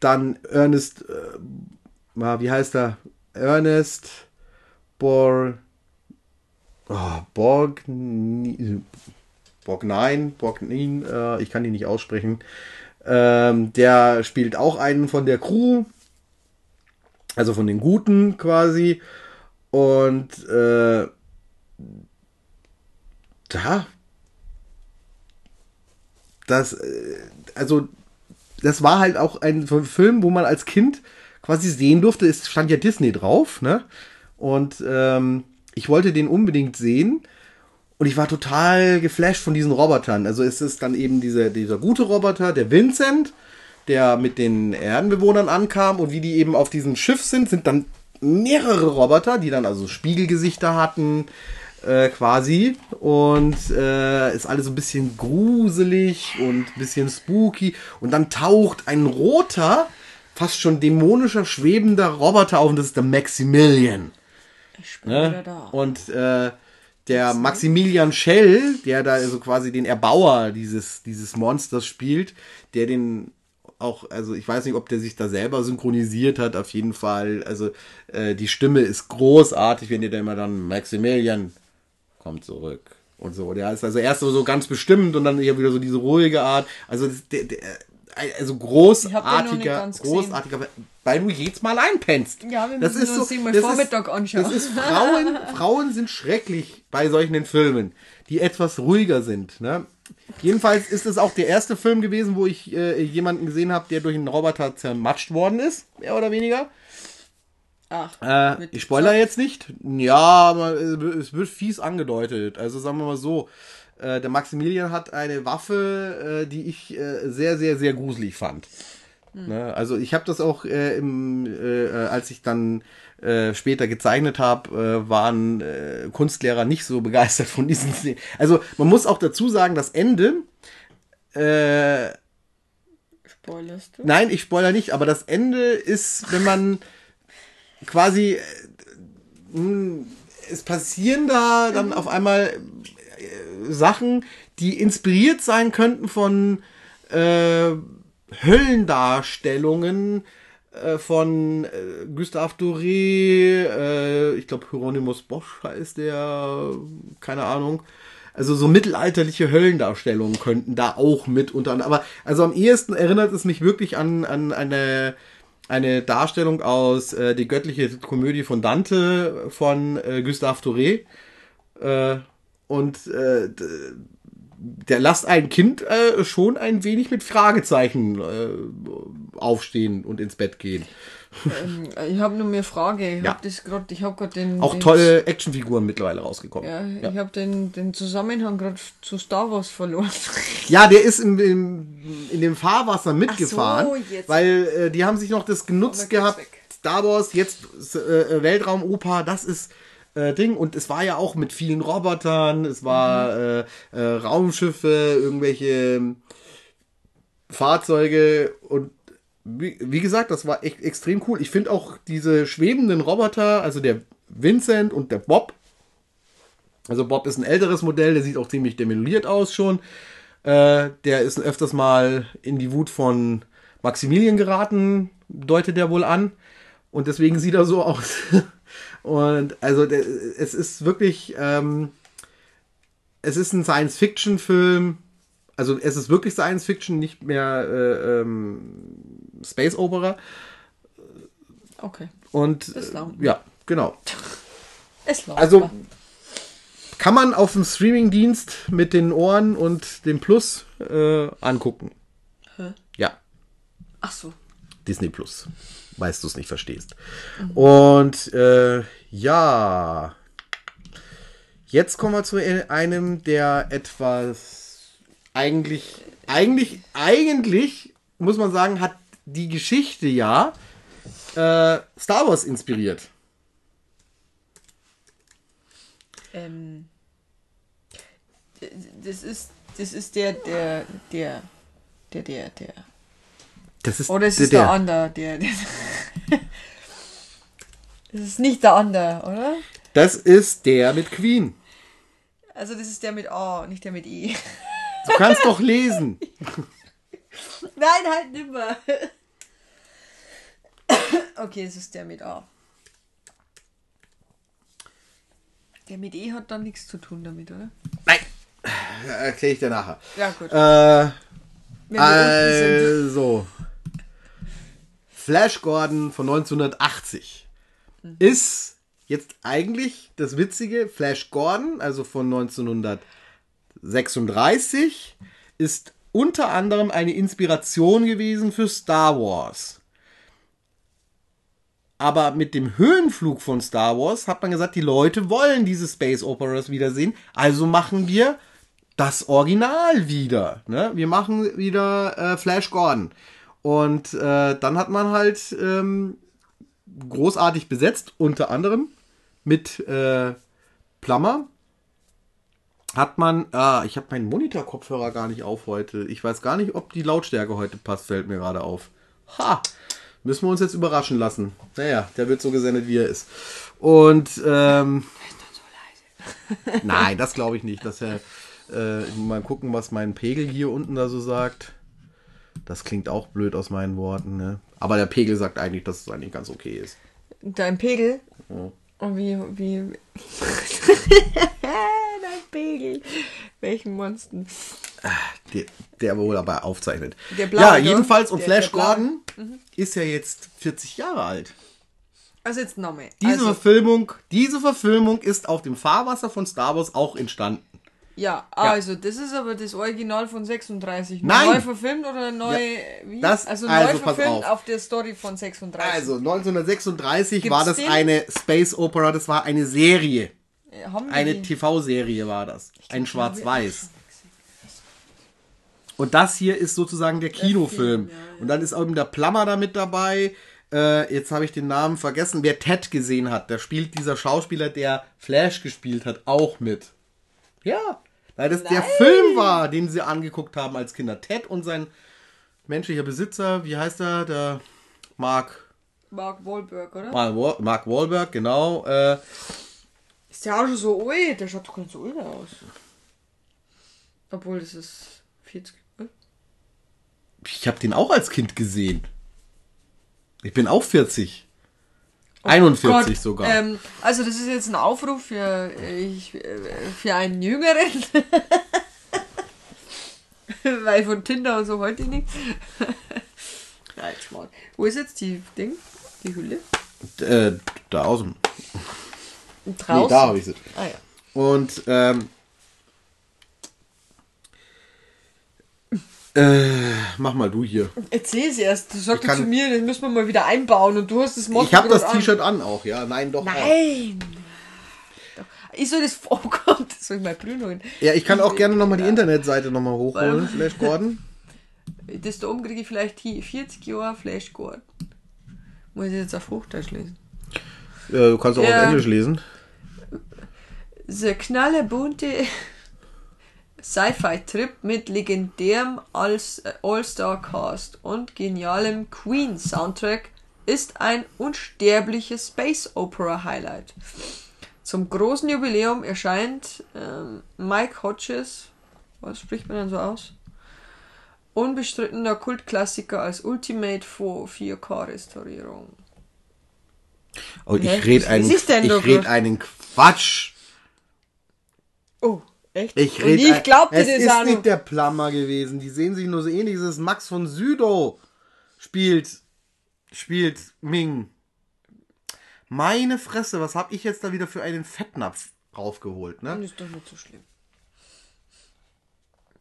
dann Ernest, äh, wie heißt er? Ernest Bor, oh, Borg, Borgnine, Borgnin, äh, ich kann ihn nicht aussprechen. Ähm, der spielt auch einen von der Crew, also von den Guten quasi. Und äh, da, das, äh, also, das war halt auch ein Film, wo man als Kind quasi sehen durfte. Es stand ja Disney drauf, ne? Und ähm, ich wollte den unbedingt sehen. Und ich war total geflasht von diesen Robotern. Also es ist dann eben dieser, dieser gute Roboter, der Vincent, der mit den Erdenbewohnern ankam und wie die eben auf diesem Schiff sind, sind dann mehrere Roboter, die dann also Spiegelgesichter hatten, äh, quasi. Und äh, ist alles so ein bisschen gruselig und ein bisschen spooky. Und dann taucht ein roter, fast schon dämonischer, schwebender Roboter auf und das ist der Maximilian. Ich bin wieder Ne? da. Und äh, der Maximilian Schell, der da also quasi den Erbauer dieses, dieses Monsters spielt, der den auch, also ich weiß nicht, ob der sich da selber synchronisiert hat, auf jeden Fall. Also äh, die Stimme ist großartig, wenn ihr da immer dann Maximilian kommt zurück und so. Der ist also erst so, ganz bestimmt und dann eher wieder so diese ruhige Art. Also der, der, also noch nicht großartiger, ganz gesehen. Weil du jedes Mal einpennst. Ja, wir das müssen ist uns so, den mal das Vormittag ist, anschauen. Das ist Frauen, [laughs] Frauen sind schrecklich bei solchen Filmen, die etwas ruhiger sind. Ne? Jedenfalls ist es auch der erste Film gewesen, wo ich äh, jemanden gesehen habe, der durch einen Roboter zermatscht worden ist, mehr oder weniger. Ach, Äh, ich spoiler jetzt nicht. Ja, aber es wird fies angedeutet. Also sagen wir mal so. äh, Der Maximilian hat eine Waffe, äh, die ich äh, sehr, sehr, sehr gruselig fand. Ne? Also ich habe das auch, äh, im, äh, äh, als ich dann äh, später gezeichnet habe, äh, waren äh, Kunstlehrer nicht so begeistert von diesen [laughs] Szenen. Also man muss auch dazu sagen, das Ende, äh, Spoilerst du? Nein, ich spoiler nicht, aber das Ende ist, wenn man quasi äh, mh, es passieren da dann auf einmal äh, Sachen, die inspiriert sein könnten von äh, Höllendarstellungen äh, von äh, Gustave Doré, äh, ich glaube Hieronymus Bosch heißt der, keine Ahnung. Also so mittelalterliche Höllendarstellungen könnten da auch mit unter aber also am ehesten erinnert es mich wirklich an, an eine eine Darstellung aus äh, die göttliche Komödie von Dante von äh, Gustave Doré äh, und äh, der lasst ein Kind äh, schon ein wenig mit Fragezeichen äh, aufstehen und ins Bett gehen. Ähm, ich habe nur eine Frage. Ich Ja. habe gerade, ich habe gerade den. Auch den, tolle Actionfiguren mittlerweile rausgekommen. Ja, ich habe den, den Zusammenhang gerade zu Star Wars verloren. Ja, der ist im, im, in dem Fahrwasser mitgefahren, so, jetzt. weil äh, die haben sich noch das genutzt gehabt. weg. Star Wars, jetzt äh, Weltraumoper, das ist äh, Ding. Und es war ja auch mit vielen Robotern, es war Mhm. äh, äh, Raumschiffe, irgendwelche Fahrzeuge und wie, wie gesagt, das war echt extrem cool. Ich finde auch diese schwebenden Roboter, also der Vincent und der Bob, also Bob ist ein älteres Modell, der sieht auch ziemlich demoliert aus schon. Äh, der ist öfters mal in die Wut von Maximilian geraten, deutet er wohl an. Und deswegen sieht er so aus. [laughs] Und also es ist wirklich, ähm, es ist ein Science-Fiction-Film. Also es ist wirklich Science-Fiction, nicht mehr äh, ähm, Space Opera. Okay. Und äh, ja, genau. [laughs] Es läuft. Also kann man auf dem Streamingdienst mit den Ohren und dem Plus äh, angucken. Hä? Ja, Ach so. Disney Plus. Weißt du es nicht verstehst. Und äh, ja, jetzt kommen wir zu einem, der etwas eigentlich, eigentlich, eigentlich, muss man sagen, hat die Geschichte ja äh, Star Wars inspiriert. Ähm, das ist, das ist der, der, der, der, der, der. Das ist Oder es der- ist der, der. andere, der, der. [laughs] Es ist nicht der andere, oder? Das ist der mit Queen. Also das ist der mit A, nicht der mit I. Du kannst doch lesen. [laughs] Nein, halt nimmer. [coughs] Okay, es ist der mit A. Der mit E hat dann nichts zu tun damit, oder? Nein. Erkläre ich dir nachher. Ja, gut. Äh, also. Flash Gordon von 1980 ist jetzt eigentlich das Witzige. Flash Gordon, also von 1936, ist unter anderem eine Inspiration gewesen für Star Wars. Aber mit dem Höhenflug von Star Wars hat man gesagt, die Leute wollen diese Space Operas wiedersehen, also machen wir das Original wieder. Ne? Wir machen wieder äh, Flash Gordon. Und äh, dann hat man halt ähm, großartig besetzt, unter anderem mit äh, Plummer hat man, ah, ich habe meinen Monitor-Kopfhörer gar nicht auf heute. Ich weiß gar nicht, ob die Lautstärke heute passt, fällt mir gerade auf. Ha! Müssen wir uns jetzt überraschen lassen. Naja, der wird so gesendet, wie er ist. Und, ähm, [laughs] Nein, [laughs] das glaube ich nicht. Dass er, äh, mal gucken, was mein Pegel hier unten da so sagt. Das klingt auch blöd aus meinen Worten, ne? Aber der Pegel sagt eigentlich, dass es eigentlich ganz okay ist. Dein Pegel? Und wie, wie. [laughs] Dein Pegel. Welchen Monster? Der, der wohl aber aufzeichnet. Der blaue, ja, ne? jedenfalls. Und Der- Flash der. Gordon ist ja jetzt 40 Jahre alt. Also jetzt nochmal. Diese Also, Verfilmung, diese Verfilmung ist auf dem Fahrwasser von Star Wars auch entstanden. Ja, also das ist aber das Original von 36. Nein. Neu verfilmt oder neu. Wie? das- also, also neu pass verfilmt auf. auf. der Story von 36. Also 1936 Gibt's war das den? eine Space Opera, das war eine Serie. Äh, Eine? TV-Serie war das. Ein glaub, Schwarz-Weiß. Und das hier ist sozusagen der Kinofilm. Film, ja, ja. Und dann ist auch eben der Plummer da mit dabei. Äh, jetzt habe ich den Namen vergessen. Wer Ted gesehen hat, da spielt dieser Schauspieler, der Flash gespielt hat, auch mit. Ja, weil das der Film war, den sie angeguckt haben als Kinder. Ted und sein menschlicher Besitzer, wie heißt er? Der Mark, Mark Wahlberg, oder? Mark Mark Wahlberg, genau. Äh, Ist der auch schon so alt? Der schaut doch ganz so alt aus. Obwohl, das ist 40. äh? Ich habe den auch als Kind gesehen. Ich bin auch 40. 41 Oh Gott, sogar. Ähm, also das ist jetzt ein Aufruf für, ich, für einen Jüngeren. [laughs] Weil von Tinder und so heute nichts. [laughs] Nein, Schmarrn. Wo ist jetzt die Ding? Die Hülle? äh, da außen. Draußen. Nee, da habe ich sie. Ah ja. Und ähm, äh, mach mal du hier. Erzähl's erst. Du sagst kann- zu mir, das müssen wir mal wieder einbauen und du hast das Motto Ich habe das. T-Shirt an auch, ja. Nein, doch. Auch. Nein! Doch. Ich soll das, oh Gott, das soll ich mal Bruno holen. Ja, ich kann auch gerne nochmal die Internetseite nochmal hochholen, Flash Gordon. [laughs] Das da oben kriege ich vielleicht hier 40 Jahre Flash Gordon. Muss ich jetzt auf Hochdeutsch lesen. Ja, du kannst auch Ja. auf Englisch lesen. Der knallebunte Sci-Fi-Trip mit legendärem Als- äh, All-Star-Cast und genialem Queen-Soundtrack ist ein unsterbliches Space-Opera-Highlight. Zum großen Jubiläum erscheint ähm, Mike Hodges, was spricht man denn so aus? Unbestrittener Kultklassiker als Ultimate 4K-Restaurierung. Oh, ich rede einen, ich red einen Quatsch. Oh, echt? Ich Und rede ich glaubte Es das ist auch nicht der Plummer gewesen. Die sehen sich nur so ähnlich. Es ist Max von Südow. Spielt, spielt Ming. Meine Fresse, was habe ich jetzt da wieder für einen Fettnapf raufgeholt, ne? Das ist doch nicht so schlimm.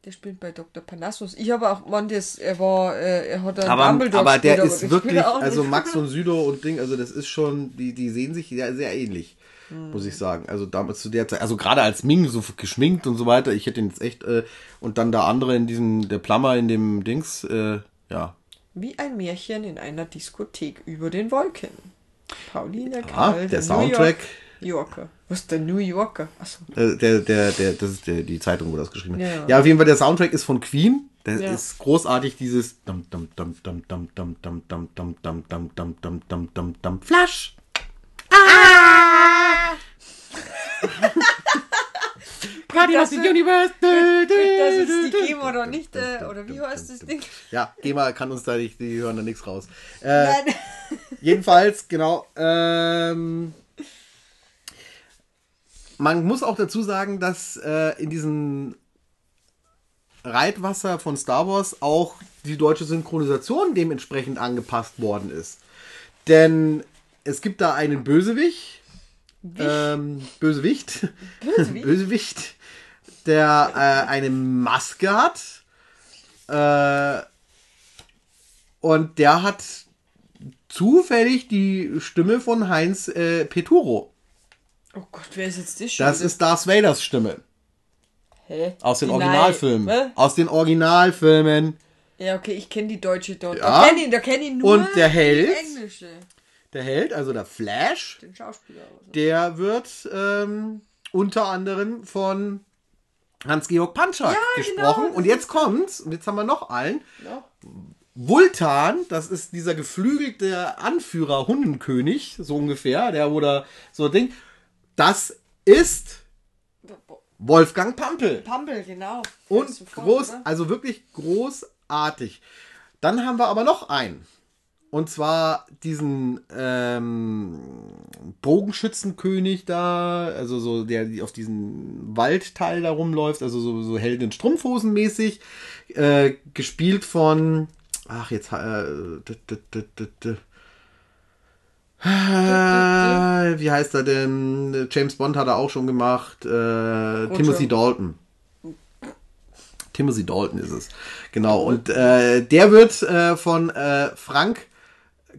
Der spielt bei Dr. Panassus. Ich habe auch, man, das, er war, äh, er hat einen Aber, Dumbledore aber der gespielt, ist das wirklich, also. Max [laughs] von Südow und Ding, also das ist schon, die, die sehen sich sehr, sehr ähnlich, muss ich sagen. Also damals zu der Zeit, also gerade als Ming so geschminkt und so weiter, ich hätte ihn jetzt echt, äh, und dann der andere in diesem, der Plummer in dem Dings, äh, ja. Wie ein Märchen in einer Diskothek über den Wolken. Pauline Ah, Kahl, der New Soundtrack. York Yorker. Was ist der New Yorker? Achso. Äh, der, der, der, das ist der, die Zeitung, wo das geschrieben hat. Ja, ja. Ja, auf jeden Fall, der Soundtrack ist von Queen. Der Ja. ist großartig, dieses dum dum Party of the Universe. Das ist die GEMA oder nicht, äh, oder wie heißt das Ding? Ja, GEMA kann uns da nicht, die hören da nichts raus. Äh, Nein. [laughs] Jedenfalls, genau. Ähm, man muss auch dazu sagen, dass äh, in diesem Reitwasser von Star Wars auch die deutsche Synchronisation dementsprechend angepasst worden ist. Denn es gibt da einen Bösewicht, ähm, Bösewicht. Bösewicht? [laughs] Bösewicht, der äh, eine Maske hat. Äh, und der hat zufällig die Stimme von Heinz äh, Peturo. Oh Gott, wer ist jetzt das? Das ist Darth Vaders Stimme. Hä? Aus den Nein. Originalfilmen. Hä? Aus den Originalfilmen. Ja, okay, ich kenne die deutsche dort. Ja. Da kenne ich, da kenn ich nur Und der Held? die englische. Der Held, also der Flash, Den Schauspieler. Also. der wird ähm, unter anderem von Hans-Georg Panschak gesprochen. genau, und jetzt kommt's, und jetzt haben wir noch einen. Ja. Vultan, das ist dieser geflügelte Anführer, Hundenkönig, so ungefähr, der oder so Ding. Das ist Wolfgang Pampel. Pampel, genau. Und groß, oder? also wirklich großartig. Dann haben wir aber noch einen. Und zwar diesen ähm, Bogenschützenkönig da, also so der die auf diesen Waldteil da rumläuft, also so, so Helden in Strumpfhosen mäßig, äh, gespielt von, ach jetzt, äh. Äh, wie heißt er denn? James Bond hat er auch schon gemacht. Äh, Timothy Dalton. Timothy Dalton ist es. Genau. Und äh, der wird äh, von äh, Frank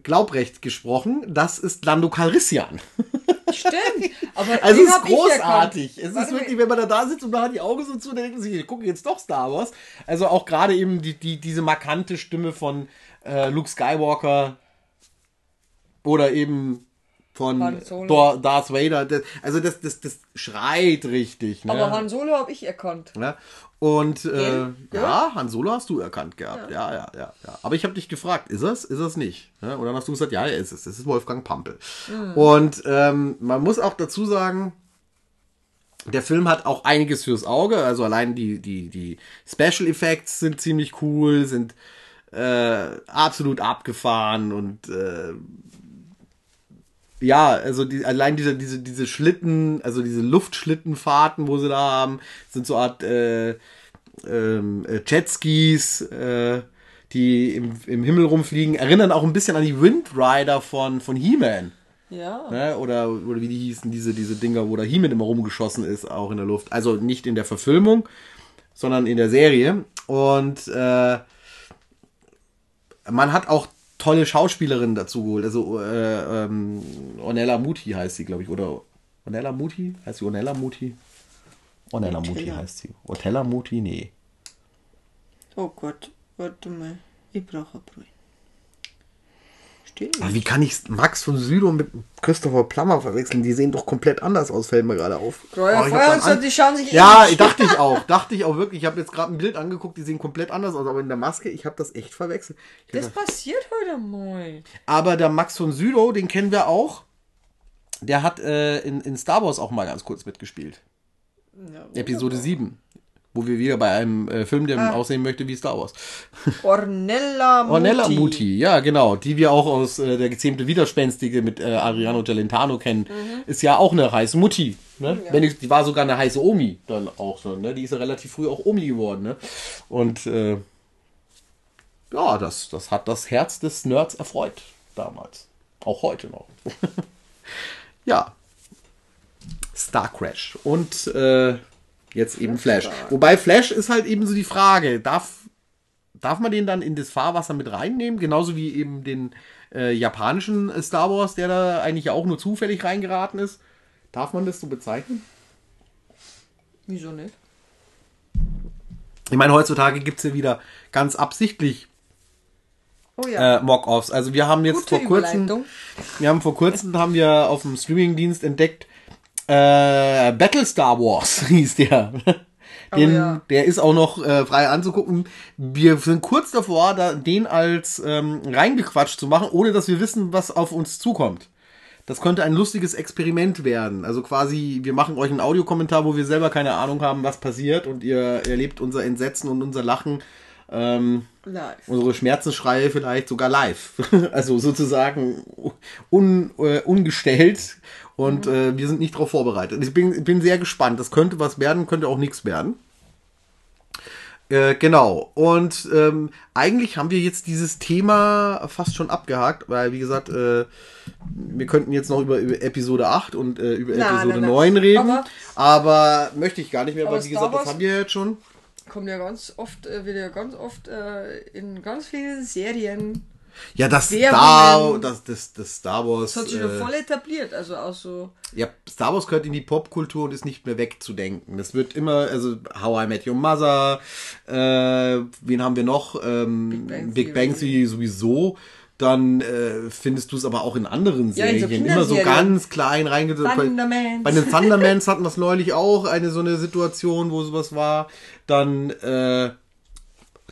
Glaubrecht gesprochen. Das ist Lando Calrissian. [laughs] Stimmt. Aber Also es ist großartig. Es Warte ist wirklich, wenn man da, da sitzt und man hat die Augen so zu, dann denken sich, ich gucke jetzt doch Star Wars. Also auch gerade eben die, die, diese markante Stimme von äh, Luke Skywalker oder eben von. Dor- Darth Vader. Das, also das, das, das schreit richtig. Ne? Aber Han Solo habe ich erkannt. Ja. Und äh, ja, Han Solo hast du erkannt gehabt. Ja, ja, ja. ja, Aber ich habe dich gefragt, ist es? Ist es nicht? Ja, und dann hast du gesagt, ja, er ist es. Das ist Wolfgang Pampel. Und ähm, man muss auch dazu sagen, der Film hat auch einiges fürs Auge. Also allein die, die, die Special Effects sind ziemlich cool, sind äh, absolut abgefahren und äh, ja, also die, allein diese, diese, diese Schlitten, also diese Luftschlittenfahrten, wo sie da haben, sind so Art äh, ähm, äh, Jetskis, äh, die im, im Himmel rumfliegen, erinnern auch ein bisschen an die Windrider von, von He-Man. Ja. Ne? Oder, oder wie die hießen, diese, diese Dinger, wo der He-Man immer rumgeschossen ist, auch in der Luft. Also nicht in der Verfilmung, sondern in der Serie. Und äh, man hat auch tolle Schauspielerinnen dazu geholt. Also äh, ähm, Ornella Muti heißt sie, glaube ich. Oder Ornella Muti? Heißt sie Ornella Muti? Ornella Muti Ortella. heißt sie. Ortella Muti? Nee. Oh Gott, warte mal. Ich brauche ein Steht Aber wie kann ich Max von Südow mit Christopher Plummer verwechseln? Die sehen doch komplett anders aus, fällt mir gerade auf. Oh, ich an- die schauen sich Ja, ähnlich. dachte ich auch. [laughs] Dachte ich auch wirklich. Ich habe jetzt gerade ein Bild angeguckt, die sehen komplett anders aus. Aber in der Maske, ich habe das echt verwechselt. Ich Das passiert heute mal. Aber der Max von Südow, den kennen wir auch. Der hat äh, in, in Star Wars auch mal ganz kurz mitgespielt. Ja, Episode 7. Wo wir wieder bei einem äh, Film, der aussehen möchte wie Star Wars. [laughs] Ornella Muti. Ornella Muti, ja, genau. Die wir auch aus äh, der gezähmte Widerspenstige mit äh, Adriano Celentano kennen. Ist ja auch eine heiße Mutti. Ne? Wenn ich, die war sogar eine heiße Omi dann auch so. Ne? Die ist ja relativ früh auch Omi geworden. Ne? Und äh, ja, das, das hat das Herz des Nerds erfreut damals. Auch heute noch. [laughs] ja. Star Crash. Und äh, jetzt eben Flash. Wobei Flash ist halt eben so die Frage, darf, darf man den dann in das Fahrwasser mit reinnehmen? Genauso wie eben den äh, japanischen Star Wars, der da eigentlich auch nur zufällig reingeraten ist. Darf man das so bezeichnen? Wieso nicht? Ich meine, heutzutage gibt es ja wieder ganz absichtlich Oh ja. äh, Mock-Offs. Also wir haben jetzt Gute vor kurzem, wir haben vor kurzem haben wir auf dem Streamingdienst entdeckt, äh, Battle Star Wars [laughs] hieß der. Den, Oh ja. Der ist auch noch äh, frei anzugucken. Wir sind kurz davor, da, den als ähm, reingequatscht zu machen, ohne dass wir wissen, was auf uns zukommt. Das könnte ein lustiges Experiment werden. Also quasi, wir machen euch einen Audiokommentar, wo wir selber keine Ahnung haben, was passiert und ihr erlebt unser Entsetzen und unser Lachen. Ähm, Live. unsere Schmerzensschreie vielleicht sogar live. [laughs] Also sozusagen un, äh, ungestellt und äh, wir sind nicht darauf vorbereitet. Ich bin, bin sehr gespannt. Das könnte was werden, könnte auch nichts werden. Äh, genau. Und ähm, eigentlich haben wir jetzt dieses Thema fast schon abgehakt, weil wie gesagt, äh, wir könnten jetzt noch über, über Episode 8 und äh, über Nein, Episode nein, nein. 9 reden. Aber- Aber, möchte ich gar nicht mehr, Aber weil wie gesagt, das haben wir jetzt schon. Kommt ja ganz oft, äh, wird ja ganz oft äh, in ganz vielen Serien. Ja, das. Star, das, das, das Star Wars. Das hat sich äh, voll etabliert. Also auch so. Ja, Star Wars gehört in die Popkultur und ist nicht mehr wegzudenken. Das wird immer, also How I Met Your Mother, äh, wen haben wir noch? Ähm, Big Bang Theory. Sowieso. Dann äh, findest du es aber auch in anderen Ja, in so Serien. Immer so ganz klein reingesetzt. Bei, Thundermans. bei den Thundermans hatten wir es neulich auch, eine so eine Situation, wo sowas war. Dann äh,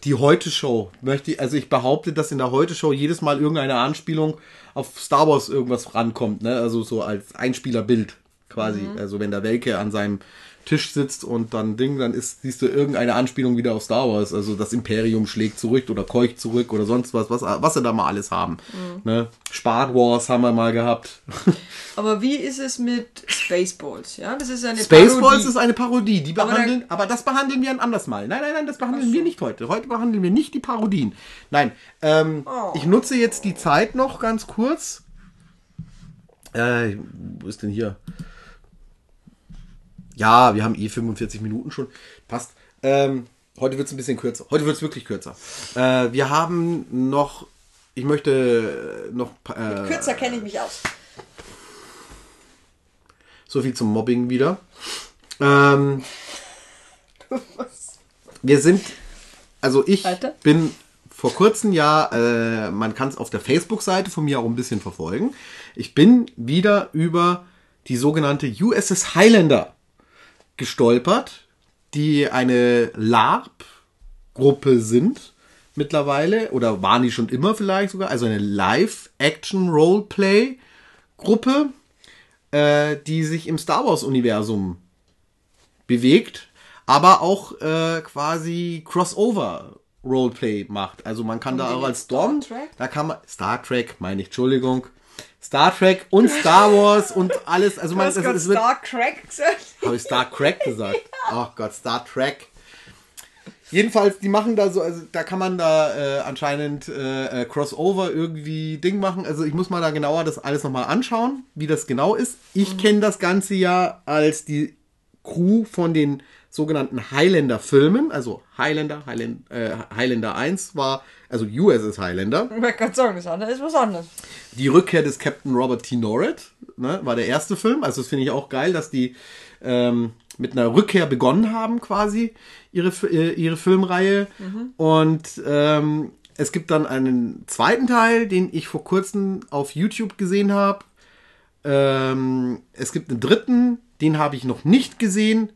die Heute-Show. Möchte ich, also ich behaupte, dass in der Heute-Show jedes Mal irgendeine Anspielung auf Star Wars irgendwas rankommt, ne? Also so als Einspielerbild quasi. Also wenn der Welke an seinem Tisch sitzt und dann Ding, dann ist, siehst du irgendeine Anspielung wieder auf Star Wars. Also das Imperium schlägt zurück oder keucht zurück oder sonst was, was, was sie da mal alles haben. Ne? Spart Wars haben wir mal gehabt. [laughs] Aber wie ist es mit Spaceballs? Ja, das ist eine Spaceballs Parodie. ist eine Parodie. Die Aber behandeln, aber, das behandeln wir ein anderes Mal. Nein, nein, nein, das behandeln wir nicht heute. Heute behandeln wir nicht die Parodien. Nein, ähm, Oh. ich nutze jetzt die Zeit noch ganz kurz. Äh, wo ist denn hier? Ja, wir haben eh 45 Minuten schon. Passt. Ähm, heute wird es ein bisschen kürzer. Heute wird es wirklich kürzer. Äh, wir haben noch, ich möchte äh, noch äh, Kürzer kenne ich mich aus. so viel zum Mobbing wieder. Ähm, wir sind, also ich Weiter? bin vor kurzem ja, äh, man kann es auf der Facebook-Seite von mir auch ein bisschen verfolgen. Ich bin wieder über die sogenannte USS Highlander gestolpert, die eine LARP-Gruppe sind mittlerweile oder waren die schon immer vielleicht sogar, also eine Live-Action-Roleplay-Gruppe, äh, die sich im Star Wars-Universum bewegt, aber auch äh, quasi Crossover Roleplay macht. Also man kann da die auch als Storm, Star Trek? da kann man Star Trek, meine ich, Entschuldigung. Star Trek und Star Wars und alles, also Du man, hast es, gerade es Star Crack gesagt. habe ich Star Trek [laughs] gesagt? Oh Gott, Star Trek. Jedenfalls, die machen da so, also da kann man da äh, anscheinend äh, äh, Crossover irgendwie Ding machen. Also ich muss mal da genauer das alles nochmal anschauen, wie das genau ist. Ich kenne das Ganze ja als die Crew von den sogenannten Highlander-Filmen. Also Highlander, Highland, äh, Highlander 1 war, also USS Highlander. Ich wollte gerade sagen, das andere ist was anderes. Die Rückkehr des Captain Robert T. Norret ne, war der erste Film. Also das finde ich auch geil, dass die ähm, mit einer Rückkehr begonnen haben quasi ihre, äh, ihre Filmreihe. Und ähm, es gibt dann einen zweiten Teil, den ich vor kurzem auf YouTube gesehen habe. Ähm, es gibt einen dritten, den habe ich noch nicht gesehen.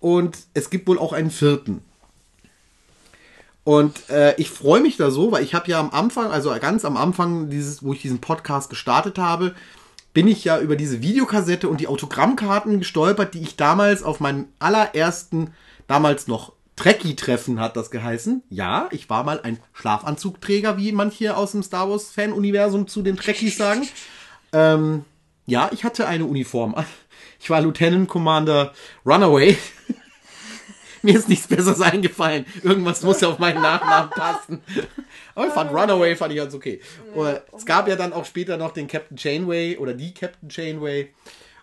Und es gibt wohl auch einen vierten. Und äh, ich freue mich da so, weil ich habe ja am Anfang, also ganz am Anfang, dieses, wo ich diesen Podcast gestartet habe, bin ich ja über diese Videokassette und die Autogrammkarten gestolpert, die ich damals auf meinem allerersten, damals noch Trekkie-Treffen hat das geheißen. Ja, ich war mal ein Schlafanzugträger, wie manche aus dem Star Wars-Fan-Universum zu den Trekkies sagen. Ähm, ja, ich hatte eine Uniform an. Ich war Lieutenant Commander Runaway. [laughs] Mir ist nichts Besseres eingefallen. Irgendwas muss ja auf meinen Nachnamen passen. Aber ich fand Runaway fand ich ganz okay. Und es gab ja dann auch später noch den Captain Chainway oder die Captain Chainway.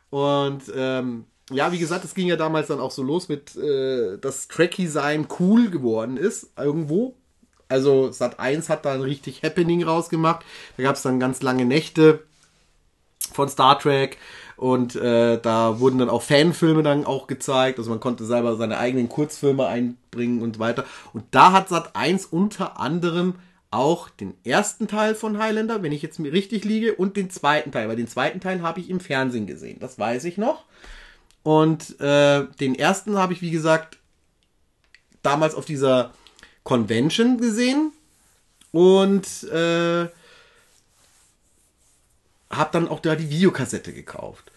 Und ähm, ja, wie gesagt, es ging ja damals dann auch so los mit, äh, dass Trekkie-Sein cool geworden ist, irgendwo. Also Sat 1 hat da ein richtig Happening rausgemacht. Da gab es dann ganz lange Nächte von Star Trek und äh, da wurden dann auch Fanfilme dann auch gezeigt, also man konnte selber seine eigenen Kurzfilme einbringen und weiter. Und da hat Sat 1 unter anderem auch den ersten Teil von Highlander, wenn ich jetzt mir richtig liege, und den zweiten Teil, weil den zweiten Teil habe ich im Fernsehen gesehen, das weiß ich noch. Und äh, den ersten habe ich, wie gesagt, damals auf dieser Convention gesehen und äh, habe dann auch da die Videokassette gekauft.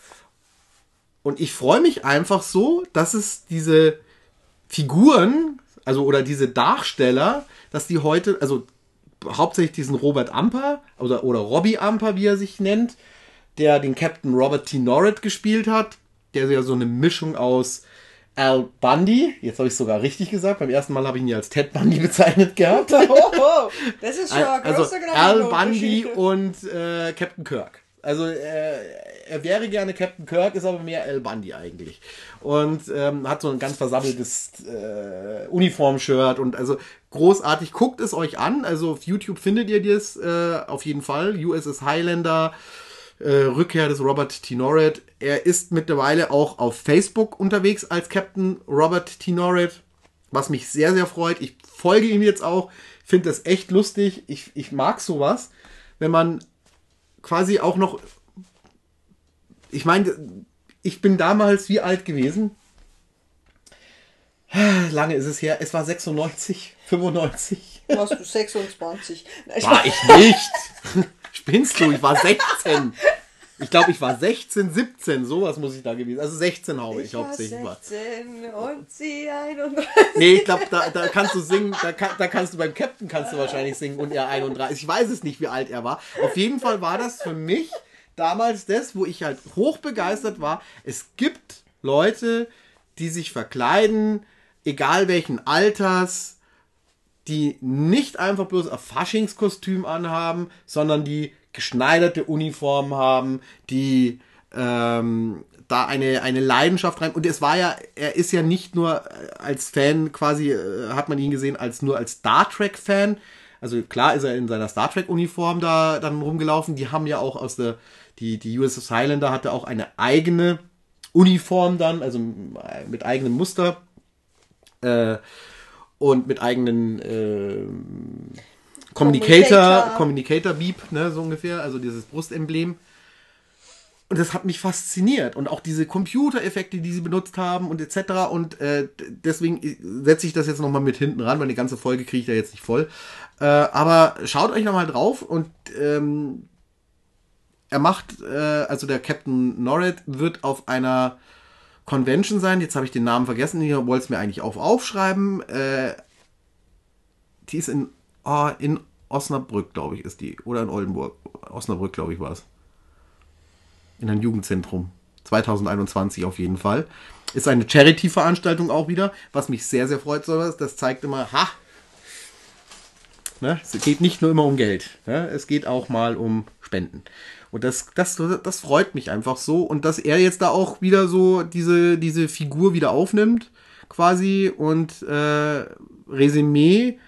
Und ich freue mich einfach so, dass es diese Figuren, also oder diese Darsteller, dass die heute, also hauptsächlich diesen Robert Amper oder, oder Robbie Amper, wie er sich nennt, der den Captain Robert T. Norret gespielt hat, der ja so eine Mischung aus Al Bundy, jetzt habe ich sogar richtig gesagt, beim ersten Mal habe ich ihn ja als Ted Bundy [laughs] bezeichnet gehabt. Oh, oh, das ist schon ein Also Al. Bundy und äh, Captain Kirk. Also äh, er wäre gerne Captain Kirk, ist aber mehr Al Bundy eigentlich. Und ähm, hat so ein ganz versammeltes äh, Uniform-Shirt und also großartig. Guckt es euch an. Also auf YouTube findet ihr das äh, auf jeden Fall. USS Highlander, äh, Rückkehr des Robert T. Norret. Er ist mittlerweile auch auf Facebook unterwegs als Captain Robert T. Norret, was mich sehr, sehr freut. Ich folge ihm jetzt auch, finde das echt lustig. Ich, ich mag sowas. wenn man quasi auch noch. Ich meine, ich bin damals wie alt gewesen? Lange ist es her. Es war 96, 95. Warst du 26? Nein, War ich nicht. Spinnst du? Ich war 16. Ich glaube, ich war 16, 17. Sowas muss ich da gewesen. Also 16 habe ich, war hauptsächlich. War. 16 und sie 31. Nee, ich glaube, da, da kannst du singen, da, kann, da kannst du beim Captain kannst du wahrscheinlich singen und er 31. Ich weiß es nicht, wie alt er war. Auf jeden Fall war das für mich damals das, wo ich halt hochbegeistert war. Es gibt Leute, die sich verkleiden, egal welchen Alters, die nicht einfach bloß ein Faschingskostüm anhaben, sondern die geschneiderte Uniformen haben, die ähm, da eine, eine Leidenschaft rein. Und es war ja, er ist ja nicht nur äh, als Fan quasi, äh, hat man ihn gesehen, als nur als Star Trek-Fan. Also klar ist er in seiner Star Trek-Uniform da dann rumgelaufen. Die haben ja auch aus der, die, die USS Highlander hatte auch eine eigene Uniform dann, also mit eigenem Muster. Äh, und mit eigenen äh, Communicator, Communicator. Beep, ne, so ungefähr, also dieses Brustemblem. Und das hat mich fasziniert. Und auch diese Computereffekte, die sie benutzt haben und etc. Und äh, deswegen setze ich das jetzt nochmal mit hinten ran, weil die ganze Folge kriege ich da jetzt nicht voll. Äh, aber schaut euch nochmal drauf und ähm, er macht, äh, also der Captain Norred wird auf einer Convention sein. Jetzt habe ich den Namen vergessen. Ich wollte es mir eigentlich auch aufschreiben. Äh, die ist in, oh, in Osnabrück, glaube ich, ist die. Oder in Oldenburg. Osnabrück, glaube ich, war es. In einem Jugendzentrum. 2021 auf jeden Fall. Ist eine Charity-Veranstaltung auch wieder, was mich sehr, sehr freut. Das zeigt immer, ha, Ne? Es geht nicht nur immer um Geld. Ne? Es geht auch mal um Spenden. Und das, das, das freut mich einfach so. Und dass er jetzt da auch wieder so diese, diese Figur wieder aufnimmt, quasi, und äh, Resümee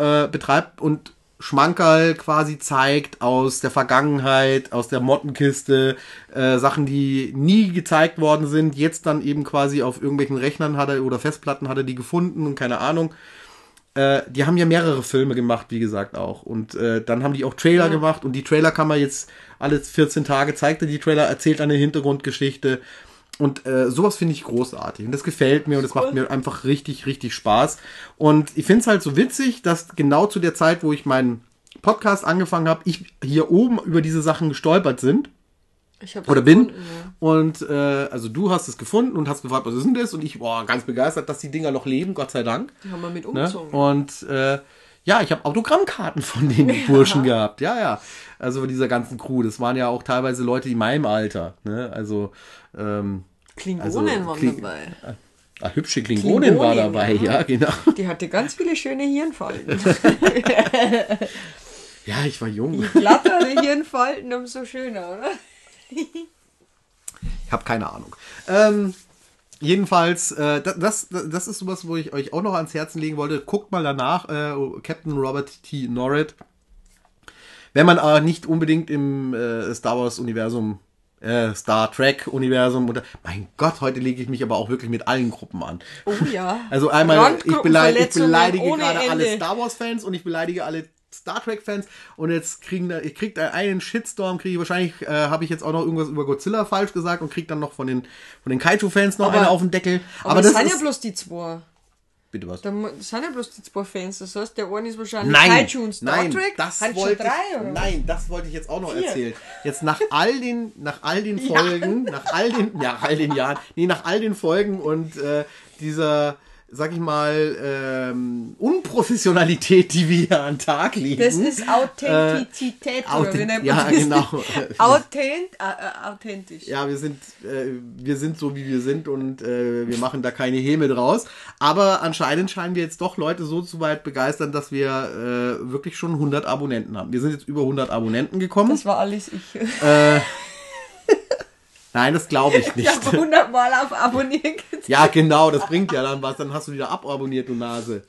äh, betreibt und Schmankerl quasi zeigt aus der Vergangenheit, aus der Mottenkiste, äh, Sachen, die nie gezeigt worden sind, jetzt dann eben quasi auf irgendwelchen Rechnern hat er oder Festplatten hat er die gefunden und keine Ahnung. Äh, die haben ja mehrere Filme gemacht, wie gesagt auch. Und äh, dann haben die auch Trailer Ja. gemacht und die Trailer kann man jetzt alle 14 Tage zeigt er die Trailer, erzählt eine Hintergrundgeschichte. Und äh, sowas finde ich großartig. Und das gefällt mir und das macht mir einfach richtig, richtig Spaß. Und ich finde es halt so witzig, dass genau zu der Zeit, wo ich meinen Podcast angefangen habe, ich hier oben über diese Sachen gestolpert sind oder bin. gefunden, ja. Und äh, also du hast es gefunden und hast gefragt, was ist denn das? Und ich war ganz begeistert, dass die Dinger noch leben, Gott sei Dank. Die haben wir mit Ne? umgezogen. Und äh, ja, ich habe Autogrammkarten von den [laughs] Burschen gehabt. Ja, ja. Also von dieser ganzen Crew. Das waren ja auch teilweise Leute in meinem Alter. Ne? Also, ähm, Klingonen also waren Kling- dabei. ah, hübsche Klingonen war Klingonen, dabei, ja. ja, genau. Die hatte ganz viele schöne Hirnfalten. [laughs] Ja, ich war jung. Glattere Hirnfalten, umso schöner, oder? Ich habe keine Ahnung. Ähm, jedenfalls, äh, da- das, das ist sowas, wo ich euch auch noch ans Herzen legen wollte. Guckt mal danach, äh, Captain Robert T. Norred. Wenn man aber nicht unbedingt im äh, Star Wars-Universum, äh, Star Trek-Universum oder. Mein Gott, heute lege ich mich aber auch wirklich mit allen Gruppen an. Oh ja. [laughs] Also einmal, ich, beleidige, ich beleidige gerade alle Ende. Star Wars-Fans und ich beleidige alle Star Trek-Fans und jetzt kriegen da, ich krieg da einen Shitstorm, kriege ich wahrscheinlich, äh, habe ich jetzt auch noch irgendwas über Godzilla falsch gesagt und krieg dann noch von den, von den Kaiju-Fans noch Aber- eine auf den Deckel. Aber, Aber, das das sind ja bloß die zwei. Bitte was? Da sind ja bloß die zwei Fans. Das heißt, der eine ist wahrscheinlich Nein, Kaiju und Star nein, Trek. das schon wollte drei, ich, oder? nein, das wollte ich jetzt auch noch Vier. erzählen. Jetzt nach all den, nach all den [laughs] Folgen, nach all den, ja, all den Jahren, nee, nach all den Folgen und äh, dieser, sag ich mal, ähm, Unprofessionalität, die wir hier an den Tag legen. Das ist Authentizität, oder Authent- wie nennt man ja, das? genau. [laughs] Authent, äh, äh, authentisch. Ja, wir sind, äh, wir sind so, wie wir sind und äh, wir machen da keine Häme draus. Aber anscheinend scheinen wir jetzt doch Leute so zu weit begeistern, dass wir äh, wirklich schon 100 Abonnenten haben. Wir sind jetzt über 100 Abonnenten gekommen. Das war alles ich. [laughs] Nein, das glaube ich Ich nicht. habe hundertmal auf Abonnieren gedrückt. Ja, genau, das bringt ja dann was. Dann hast du wieder ababonniert, du Nase.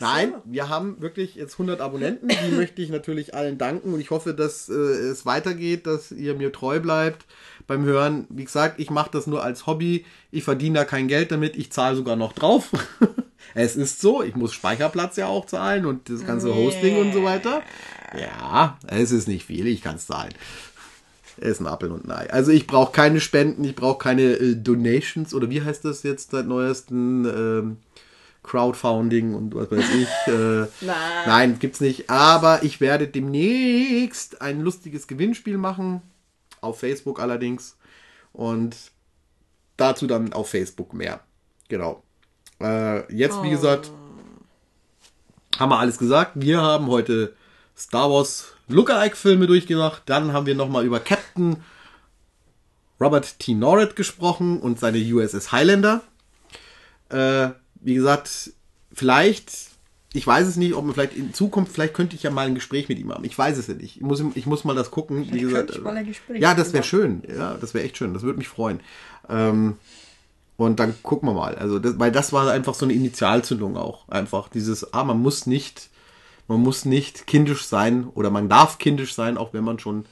Nein, wir haben wirklich jetzt 100 Abonnenten. Die möchte ich natürlich allen danken und ich hoffe, dass äh, es weitergeht, dass ihr mir treu bleibt beim Hören. Wie gesagt, ich mache das nur als Hobby. Ich verdiene da kein Geld damit. Ich zahle sogar noch drauf. [laughs] es ist so. Ich muss Speicherplatz ja auch zahlen und das ganze Hosting und so weiter. Ja, es ist nicht viel, ich kann es zahlen. Es ist ein Appel und ein Ei. Also ich brauche keine Spenden, ich brauche keine äh, Donations oder wie heißt das jetzt seit neuesten ähm, Crowdfunding und was weiß ich. Äh, [laughs] Nein. nein, gibt's nicht. Aber ich werde demnächst ein lustiges Gewinnspiel machen. Auf Facebook allerdings. Und dazu dann auf Facebook mehr. Genau. Äh, jetzt, wie gesagt, haben wir alles gesagt. Wir haben heute Star Wars Lookalike-Filme durchgemacht. Dann haben wir nochmal über Captain Robert T. Norred gesprochen und seine USS Highlander. Äh, wie gesagt, vielleicht, ich weiß es nicht, ob man vielleicht in Zukunft, vielleicht könnte ich ja mal ein Gespräch mit ihm haben. Ich weiß es ja nicht. Ich muss, ich muss mal das gucken. Wie gesagt, ich mal ein Gespräch ja, das wäre schön. Ja, das wäre echt schön. Das würde mich freuen. Ähm, und dann gucken wir mal. Also, das, weil das war einfach so eine Initialzündung auch. Einfach dieses, ah, man muss nicht, man muss nicht kindisch sein oder man darf kindisch sein, auch wenn man schon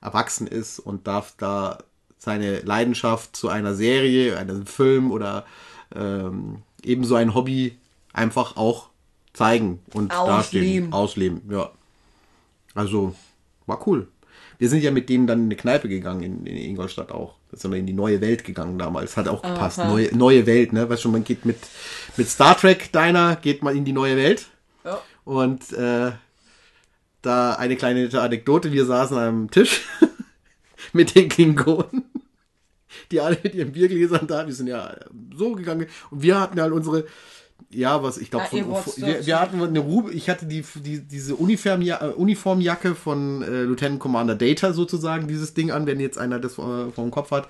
erwachsen ist und darf da seine Leidenschaft zu einer Serie, einem Film oder ähm, ebenso ein Hobby einfach auch zeigen und Ausleben. dastehen. Ausleben, ja. Also, war cool. Wir sind ja mit denen dann in eine Kneipe gegangen in, in Ingolstadt auch. Da sind wir in die neue Welt gegangen damals. Hat auch gepasst. Neue, neue Welt, ne? Weißt du, man geht mit, mit Star Trek Diner, geht man in die neue Welt. Ja. Und äh, da eine kleine nette Anekdote. Wir saßen an einem Tisch [laughs] mit den Klingonen. Die alle mit ihren Biergläsern da. Wir sind ja so gegangen. Und wir hatten halt unsere, ja, was ich glaube, wollt's wir, wir hatten eine Rube, ich hatte die, die diese Uniformja äh, Uniformjacke von äh, Lieutenant Commander Data sozusagen, dieses Ding an, wenn jetzt einer das äh, vom Kopf hat.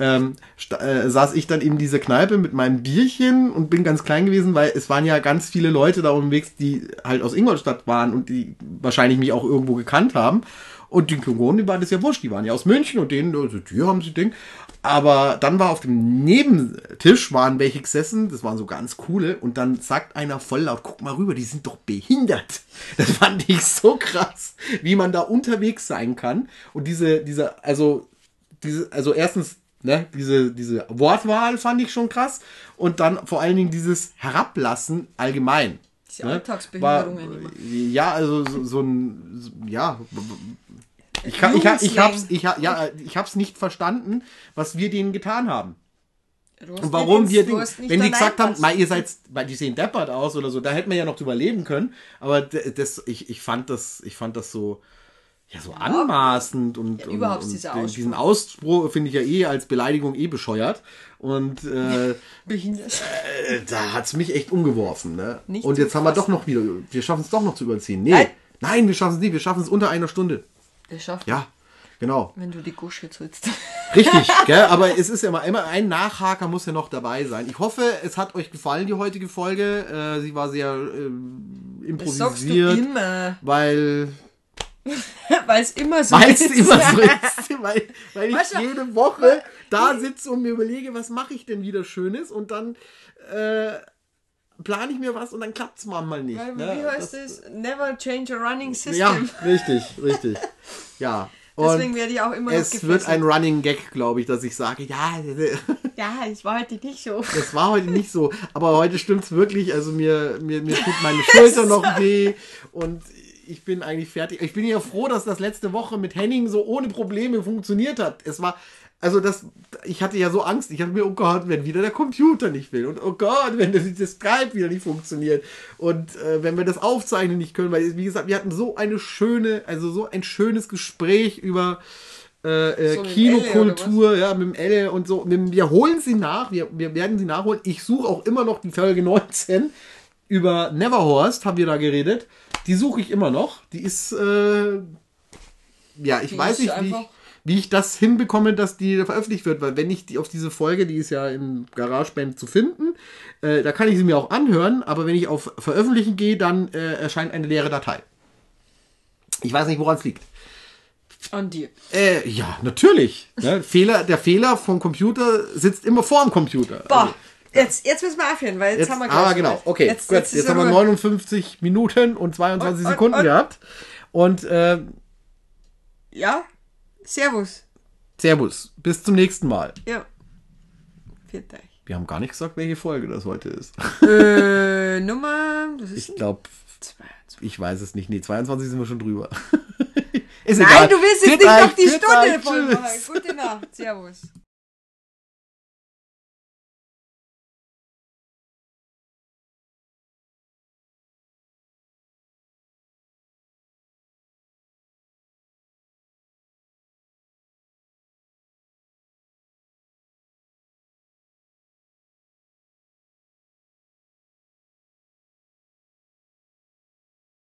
Ähm, äh, saß ich dann in dieser Kneipe mit meinem Bierchen und bin ganz klein gewesen, weil es waren ja ganz viele Leute da unterwegs, die halt aus Ingolstadt waren und die wahrscheinlich mich auch irgendwo gekannt haben. Und die Klingonen, die waren das ja wurscht, die waren ja aus München und denen, also die haben sie Ding. Aber dann war auf dem Nebentisch waren welche gesessen, das waren so ganz coole, und dann sagt einer voll laut, guck mal rüber, die sind doch behindert. [laughs] Das fand ich so krass, wie man da unterwegs sein kann. Und diese, diese, also, diese, also erstens, ne, diese, diese Wortwahl fand ich schon krass. Und dann vor allen Dingen dieses Herablassen allgemein. Diese Alltagsbehinderungen immer. Ja, also so, so ein, so, ja, ich, kann, ich, ich, hab's, ich, ja, ich hab's nicht verstanden, was wir denen getan haben. Und warum wir, den, wenn die gesagt haben, mal, ihr seid, weil die sehen deppert aus oder so, da hätten wir ja noch drüber leben können. Aber das, ich, ich fand das, ich fand das so, ja, so anmaßend und, und, überhaupt und dieser den- diesen Ausspruch finde ich ja eh als Beleidigung eh bescheuert. Und äh, [laughs] äh, da hat's mich echt umgeworfen. Ne? Nicht und jetzt haben wir doch noch wieder, wir schaffen es doch noch zu überziehen. Nee, Nein. nein, wir schaffen es nicht, wir schaffen es unter einer Stunde. Das schafft Ja, genau. wenn du die Gusche zützt. [laughs] Richtig, gell? aber es ist ja immer, immer ein Nachhaker muss ja noch dabei sein. Ich hoffe, es hat euch gefallen, die heutige Folge. Äh, sie war sehr äh, Das sagst du improvisiert, immer. weil [laughs] Weil es immer so weil es ist. immer so [laughs] ist, weil, weil ich Weißt du, jede Woche da sitze und mir überlege, was mache ich denn wieder Schönes und dann äh, plane ich mir was und dann klappt es manchmal nicht. Weil, ne? wie heißt Das- das? Never change a running system. Ja, richtig, richtig. [laughs] Ja. Deswegen Und werde ich auch immer es wird ein Running Gag, glaube ich, dass ich sage, ja, Ja, es war heute nicht so. Das war heute nicht so, aber heute stimmt's wirklich. Also mir, mir, mir tut meine Schulter noch weh und ich bin eigentlich fertig. Ich bin ja froh, dass das letzte Woche mit Henning so ohne Probleme funktioniert hat. Es war, also das, ich hatte ja so Angst. Ich hatte mir, oh Gott, wenn wieder der Computer nicht will und oh Gott, wenn das, das Skype wieder nicht funktioniert und äh, wenn wir das aufzeichnen nicht können, weil wie gesagt, wir hatten so eine schöne, also so ein schönes Gespräch über äh, äh, So Kinokultur, ja, mit dem Elle und so. Wir wir holen sie nach, wir, wir werden sie nachholen. Ich suche auch immer noch die Folge 19 über Neverhorst, haben wir da geredet. Die suche ich immer noch. Die ist, äh, ja, ich Die weiß nicht, wie ich, wie ich das hinbekomme, dass die veröffentlicht wird, weil wenn ich die auf diese Folge, die ist ja im GarageBand zu finden, äh, da kann ich sie mir auch anhören, aber wenn ich auf Veröffentlichen gehe, dann äh, erscheint eine leere Datei. Ich weiß nicht, woran es liegt. An dir. Äh, ja, natürlich. Ne? Fehler, der Fehler vom Computer sitzt immer vor dem Computer. Boah, Also, jetzt, jetzt müssen wir aufhören, weil jetzt, jetzt, haben wir gleich aber genau, okay, jetzt, gut, jetzt, ist haben wir aber- 59 Minuten und 22 Und- und- Sekunden und- gehabt. Und äh, Ja, Servus. Servus, bis zum nächsten Mal. Ja. Viert euch. Wir haben gar nicht gesagt, welche Folge das heute ist. äh, [laughs] Nummer, das ist Ich glaube ich weiß es nicht. Nee, 22 sind wir schon drüber. [laughs] Ist Nein, egal. du willst jetzt nicht noch die Stunde voll machen. Gute Nacht. Servus.